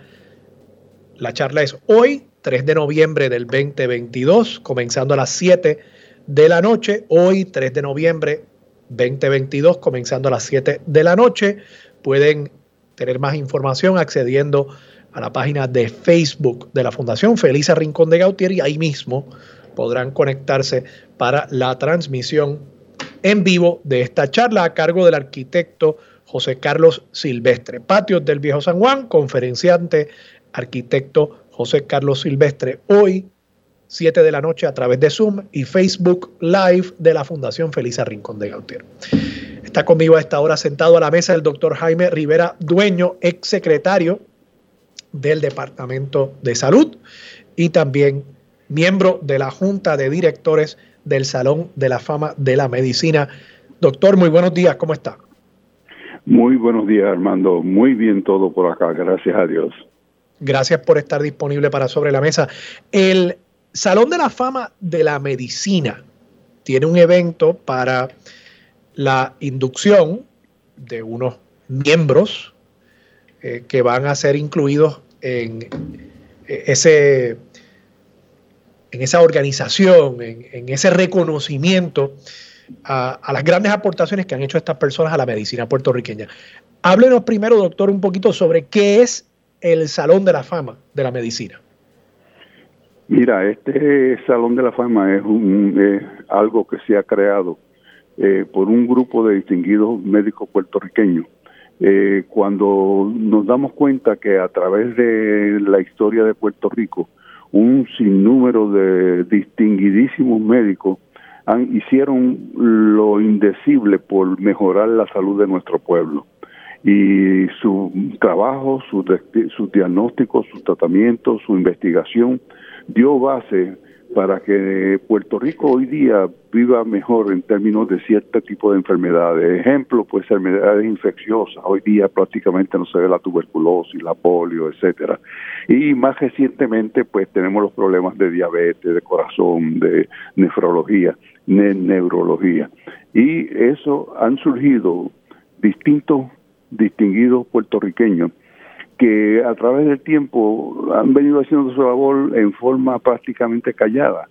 La charla es hoy, 3 de noviembre del 2022, comenzando a las 7 de la noche. Hoy, 3 de noviembre 2022, comenzando a las 7 de la noche. Pueden tener más información accediendo a la página de Facebook de la Fundación Felisa Rincón de Gautier y ahí mismo podrán conectarse para la transmisión en vivo de esta charla a cargo del arquitecto José Carlos Silvestre. Patios del Viejo San Juan, conferenciante, arquitecto José Carlos Silvestre. Hoy, 7 de la noche, a través de Zoom y Facebook Live de la Fundación Felisa Rincón de Gautier. Está conmigo a esta hora sentado a la mesa el doctor Jaime Rivera Dueño, ex secretario del Departamento de Salud y también miembro de la Junta de Directores del Salón de la Fama de la Medicina. Doctor, muy buenos días, ¿cómo está? Muy buenos días, Armando. Muy bien todo por acá, gracias a Dios. Gracias por estar disponible para Sobre la Mesa. El Salón de la Fama de la Medicina tiene un evento para la inducción de unos miembros eh, que van a ser incluidos en eh, ese en esa organización, en ese reconocimiento a, las grandes aportaciones que han hecho estas personas a la medicina puertorriqueña. Háblenos primero, doctor, un poquito sobre qué es el Salón de la Fama de la Medicina. Mira, este Salón de la Fama es, un, algo que se ha creado eh, por un grupo de distinguidos médicos puertorriqueños. Eh, cuando nos damos cuenta que a través de la historia de Puerto Rico un sinnúmero de distinguidísimos médicos hicieron lo indecible por mejorar la salud de nuestro pueblo. Y su trabajo, su diagnósticos, sus tratamientos, su investigación dio base para que Puerto Rico hoy día viva mejor en términos de cierto tipo de enfermedades. Ejemplo, pues enfermedades infecciosas. Hoy día prácticamente no se ve la tuberculosis, la polio, etcétera. Y más recientemente, pues tenemos los problemas de diabetes, de corazón, de nefrología, neurología. Y eso han surgido distintos distinguidos puertorriqueños que a través del tiempo han venido haciendo su labor en forma prácticamente callada.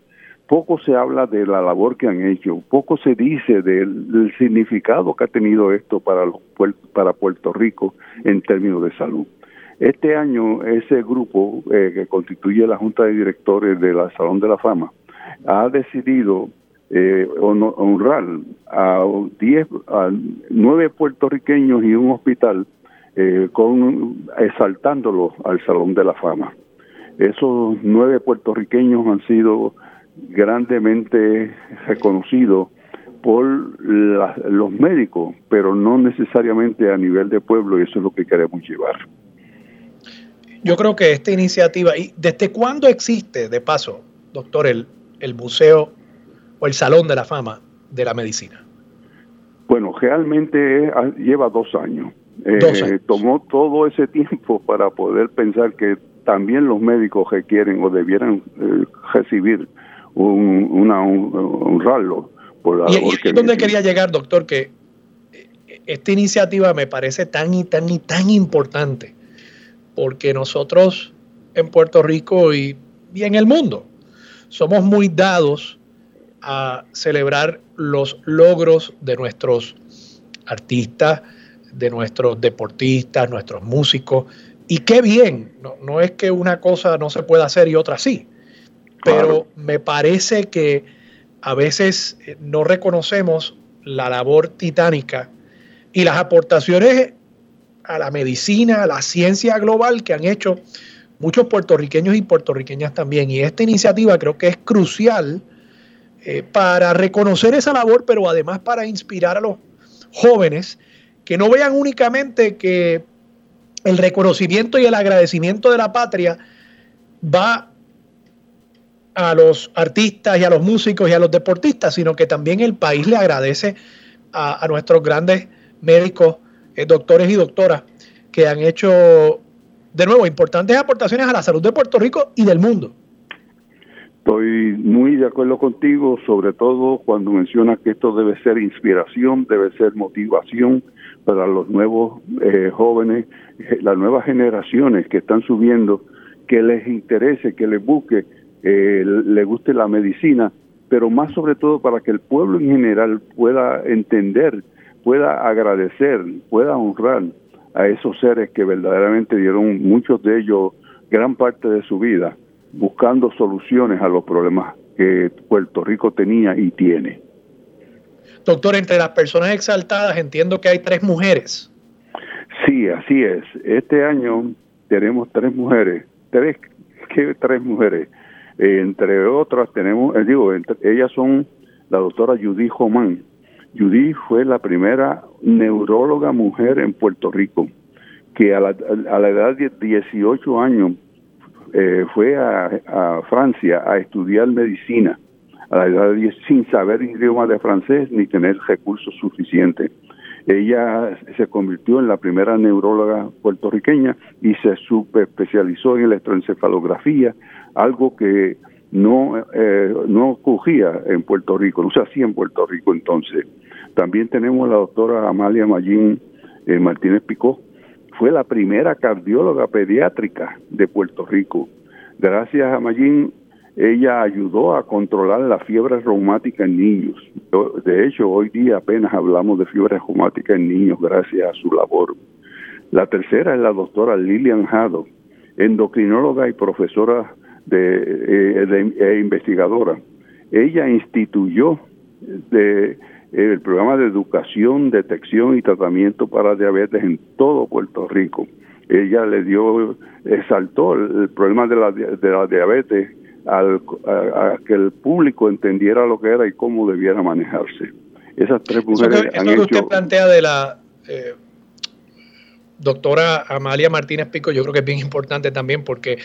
Poco se habla de la labor que han hecho, poco se dice del, significado que ha tenido esto para, los, para Puerto Rico en términos de salud. Este año ese grupo eh, que constituye la Junta de Directores de la Salón de la Fama ha decidido eh, honrar a, diez, a nueve puertorriqueños y un hospital eh, con exaltándolo al Salón de la Fama. Esos nueve puertorriqueños han sido grandemente reconocidos por los médicos, pero no necesariamente a nivel de pueblo, y eso es lo que queremos llevar. Yo creo que esta iniciativa, ¿y desde cuándo existe, de paso, doctor, el, el Museo o el Salón de la Fama de la Medicina? Bueno, realmente lleva dos años. Eh, tomó todo ese tiempo para poder pensar que también los médicos requieren o debieran eh, recibir un, una, un, por la y, es donde quería llegar, doctor, que eh, esta iniciativa me parece tan y tan y tan importante porque nosotros en Puerto Rico y, y en el mundo somos muy dados a celebrar los logros de nuestros artistas, de nuestros deportistas, nuestros músicos. Y qué bien, no, no es que una cosa no se pueda hacer y otra sí, pero me parece que a veces eh, no reconocemos la labor titánica y las aportaciones a la medicina, a la ciencia global que han hecho muchos puertorriqueños y puertorriqueñas también. Y esta iniciativa creo que es crucial eh, para reconocer esa labor, pero además para inspirar a los jóvenes que no vean únicamente que el reconocimiento y el agradecimiento de la patria va a los artistas y a los músicos y a los deportistas, sino que también el país le agradece a, nuestros grandes médicos, eh, doctores y doctoras que han hecho, de nuevo, importantes aportaciones a la salud de Puerto Rico y del mundo. Estoy muy de acuerdo contigo, sobre todo cuando mencionas que esto debe ser inspiración, debe ser motivación para los nuevos eh, jóvenes, eh, las nuevas generaciones que están subiendo, que les interese, que les busque, eh, le guste la medicina, pero más sobre todo para que el pueblo en general pueda entender, pueda agradecer, pueda honrar a esos seres que verdaderamente dieron muchos de ellos gran parte de su vida buscando soluciones a los problemas que Puerto Rico tenía y tiene. Doctor, entre las personas exaltadas entiendo que hay tres mujeres. Sí, así es. Este año tenemos tres mujeres, tres, ¿qué tres mujeres? entre otras tenemos, eh, digo, ellas son la doctora Judy Homán. Judy fue la primera neuróloga mujer en Puerto Rico, que a la, a la edad de 18 años eh, fue a, Francia a estudiar medicina a la edad de sin saber idioma de francés ni tener recursos suficientes. Ella se convirtió en la primera neuróloga puertorriqueña y se especializó en electroencefalografía, algo que no, eh, no ocurría en Puerto Rico, no se hacía en Puerto Rico entonces. También tenemos la doctora Amalia Mallín eh, Martínez Picó, fue la primera cardióloga pediátrica de Puerto Rico. Gracias a Mayín, ella ayudó a controlar la fiebre reumática en niños. De hecho, hoy día apenas hablamos de fiebre reumática en niños gracias a su labor. La tercera es la doctora Lilian Haddock, endocrinóloga y profesora de, eh, e investigadora. Ella instituyó de el programa de educación, detección y tratamiento para diabetes en todo Puerto Rico. ella le dio, exaltó el, problema de la, de la diabetes al, a, que el público entendiera lo que era y cómo debiera manejarse. Esas tres mujeres eso que, usted plantea de la eh, doctora Amalia Martínez Pico, yo creo que es bien importante también porque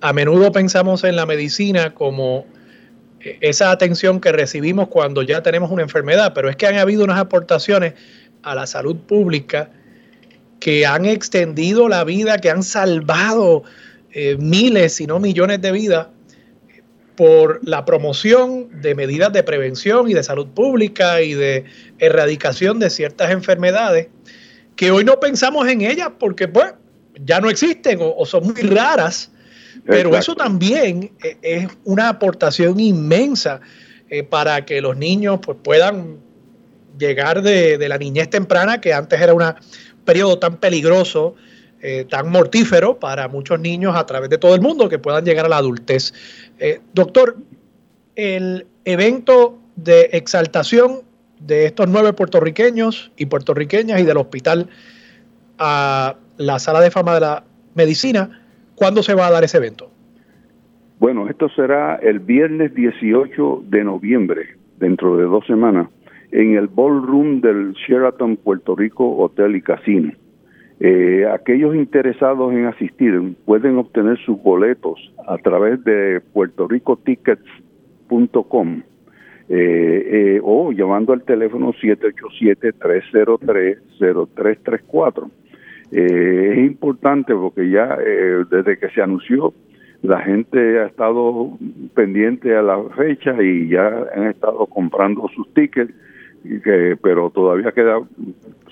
a menudo pensamos en la medicina como eh, esa atención que recibimos cuando ya tenemos una enfermedad, pero es que han habido unas aportaciones a la salud pública que han extendido la vida, que han salvado eh, miles, si no millones de vidas por la promoción de medidas de prevención y de salud pública y de erradicación de ciertas enfermedades que hoy no pensamos en ellas porque pues ya no existen o, son muy raras, pero eso también eh, es una aportación inmensa eh, para que los niños pues, puedan llegar de, de, la niñez temprana, que antes era un periodo tan peligroso, eh, tan mortífero para muchos niños a través de todo el mundo, que puedan llegar a la adultez. doctor, el evento de exaltación de estos nueve puertorriqueños y puertorriqueñas y del hospital a la sala de fama de la medicina, ¿cuándo se va a dar ese evento? Bueno, esto será el viernes 18 de noviembre, dentro de dos semanas, en el ballroom del Sheraton Puerto Rico Hotel y Casino. Eh, aquellos interesados en asistir pueden obtener sus boletos a través de puertoricotickets.com eh, eh, o llamando al teléfono 787-303-0334. Eh, es importante porque ya eh, desde que se anunció, la gente ha estado pendiente a la fecha y ya han estado comprando sus tickets, que, pero todavía queda,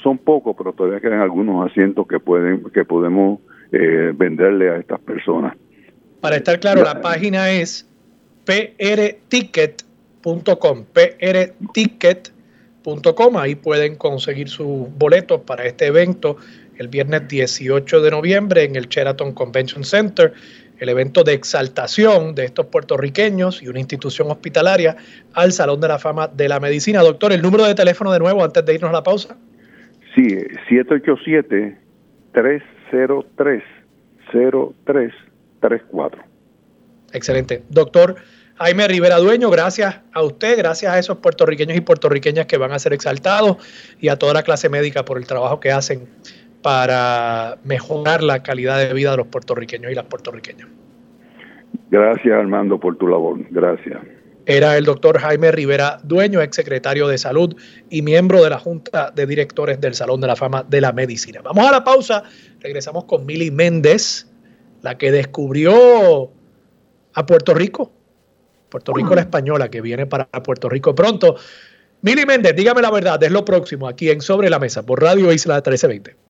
son pocos, pero todavía quedan algunos asientos que pueden que podemos venderle a estas personas. Para estar claro, la página es prticket prticket.com, prticket.com, ahí pueden conseguir sus boletos para este evento el viernes 18 de noviembre en el Sheraton Convention Center, el evento de exaltación de estos puertorriqueños y una institución hospitalaria al Salón de la Fama de la Medicina. Doctor, el número de teléfono de nuevo antes de irnos a la pausa. Sí, 787-303-0334. Excelente. Doctor, Jaime Rivera Dueño, gracias a usted, gracias a esos puertorriqueños y puertorriqueñas que van a ser exaltados y a toda la clase médica por el trabajo que hacen para mejorar la calidad de vida de los puertorriqueños y las puertorriqueñas. Gracias Armando por tu labor, gracias. Era el doctor Jaime Rivera Dueño, exsecretario de Salud y miembro de la Junta de Directores del Salón de la Fama de la Medicina. Vamos a la pausa, regresamos con Mili Méndez, la que descubrió a Puerto Rico Puerto Rico la española que viene para Puerto Rico pronto. Mili Méndez, dígame la verdad, es lo próximo aquí en Sobre la Mesa por Radio Isla 1320.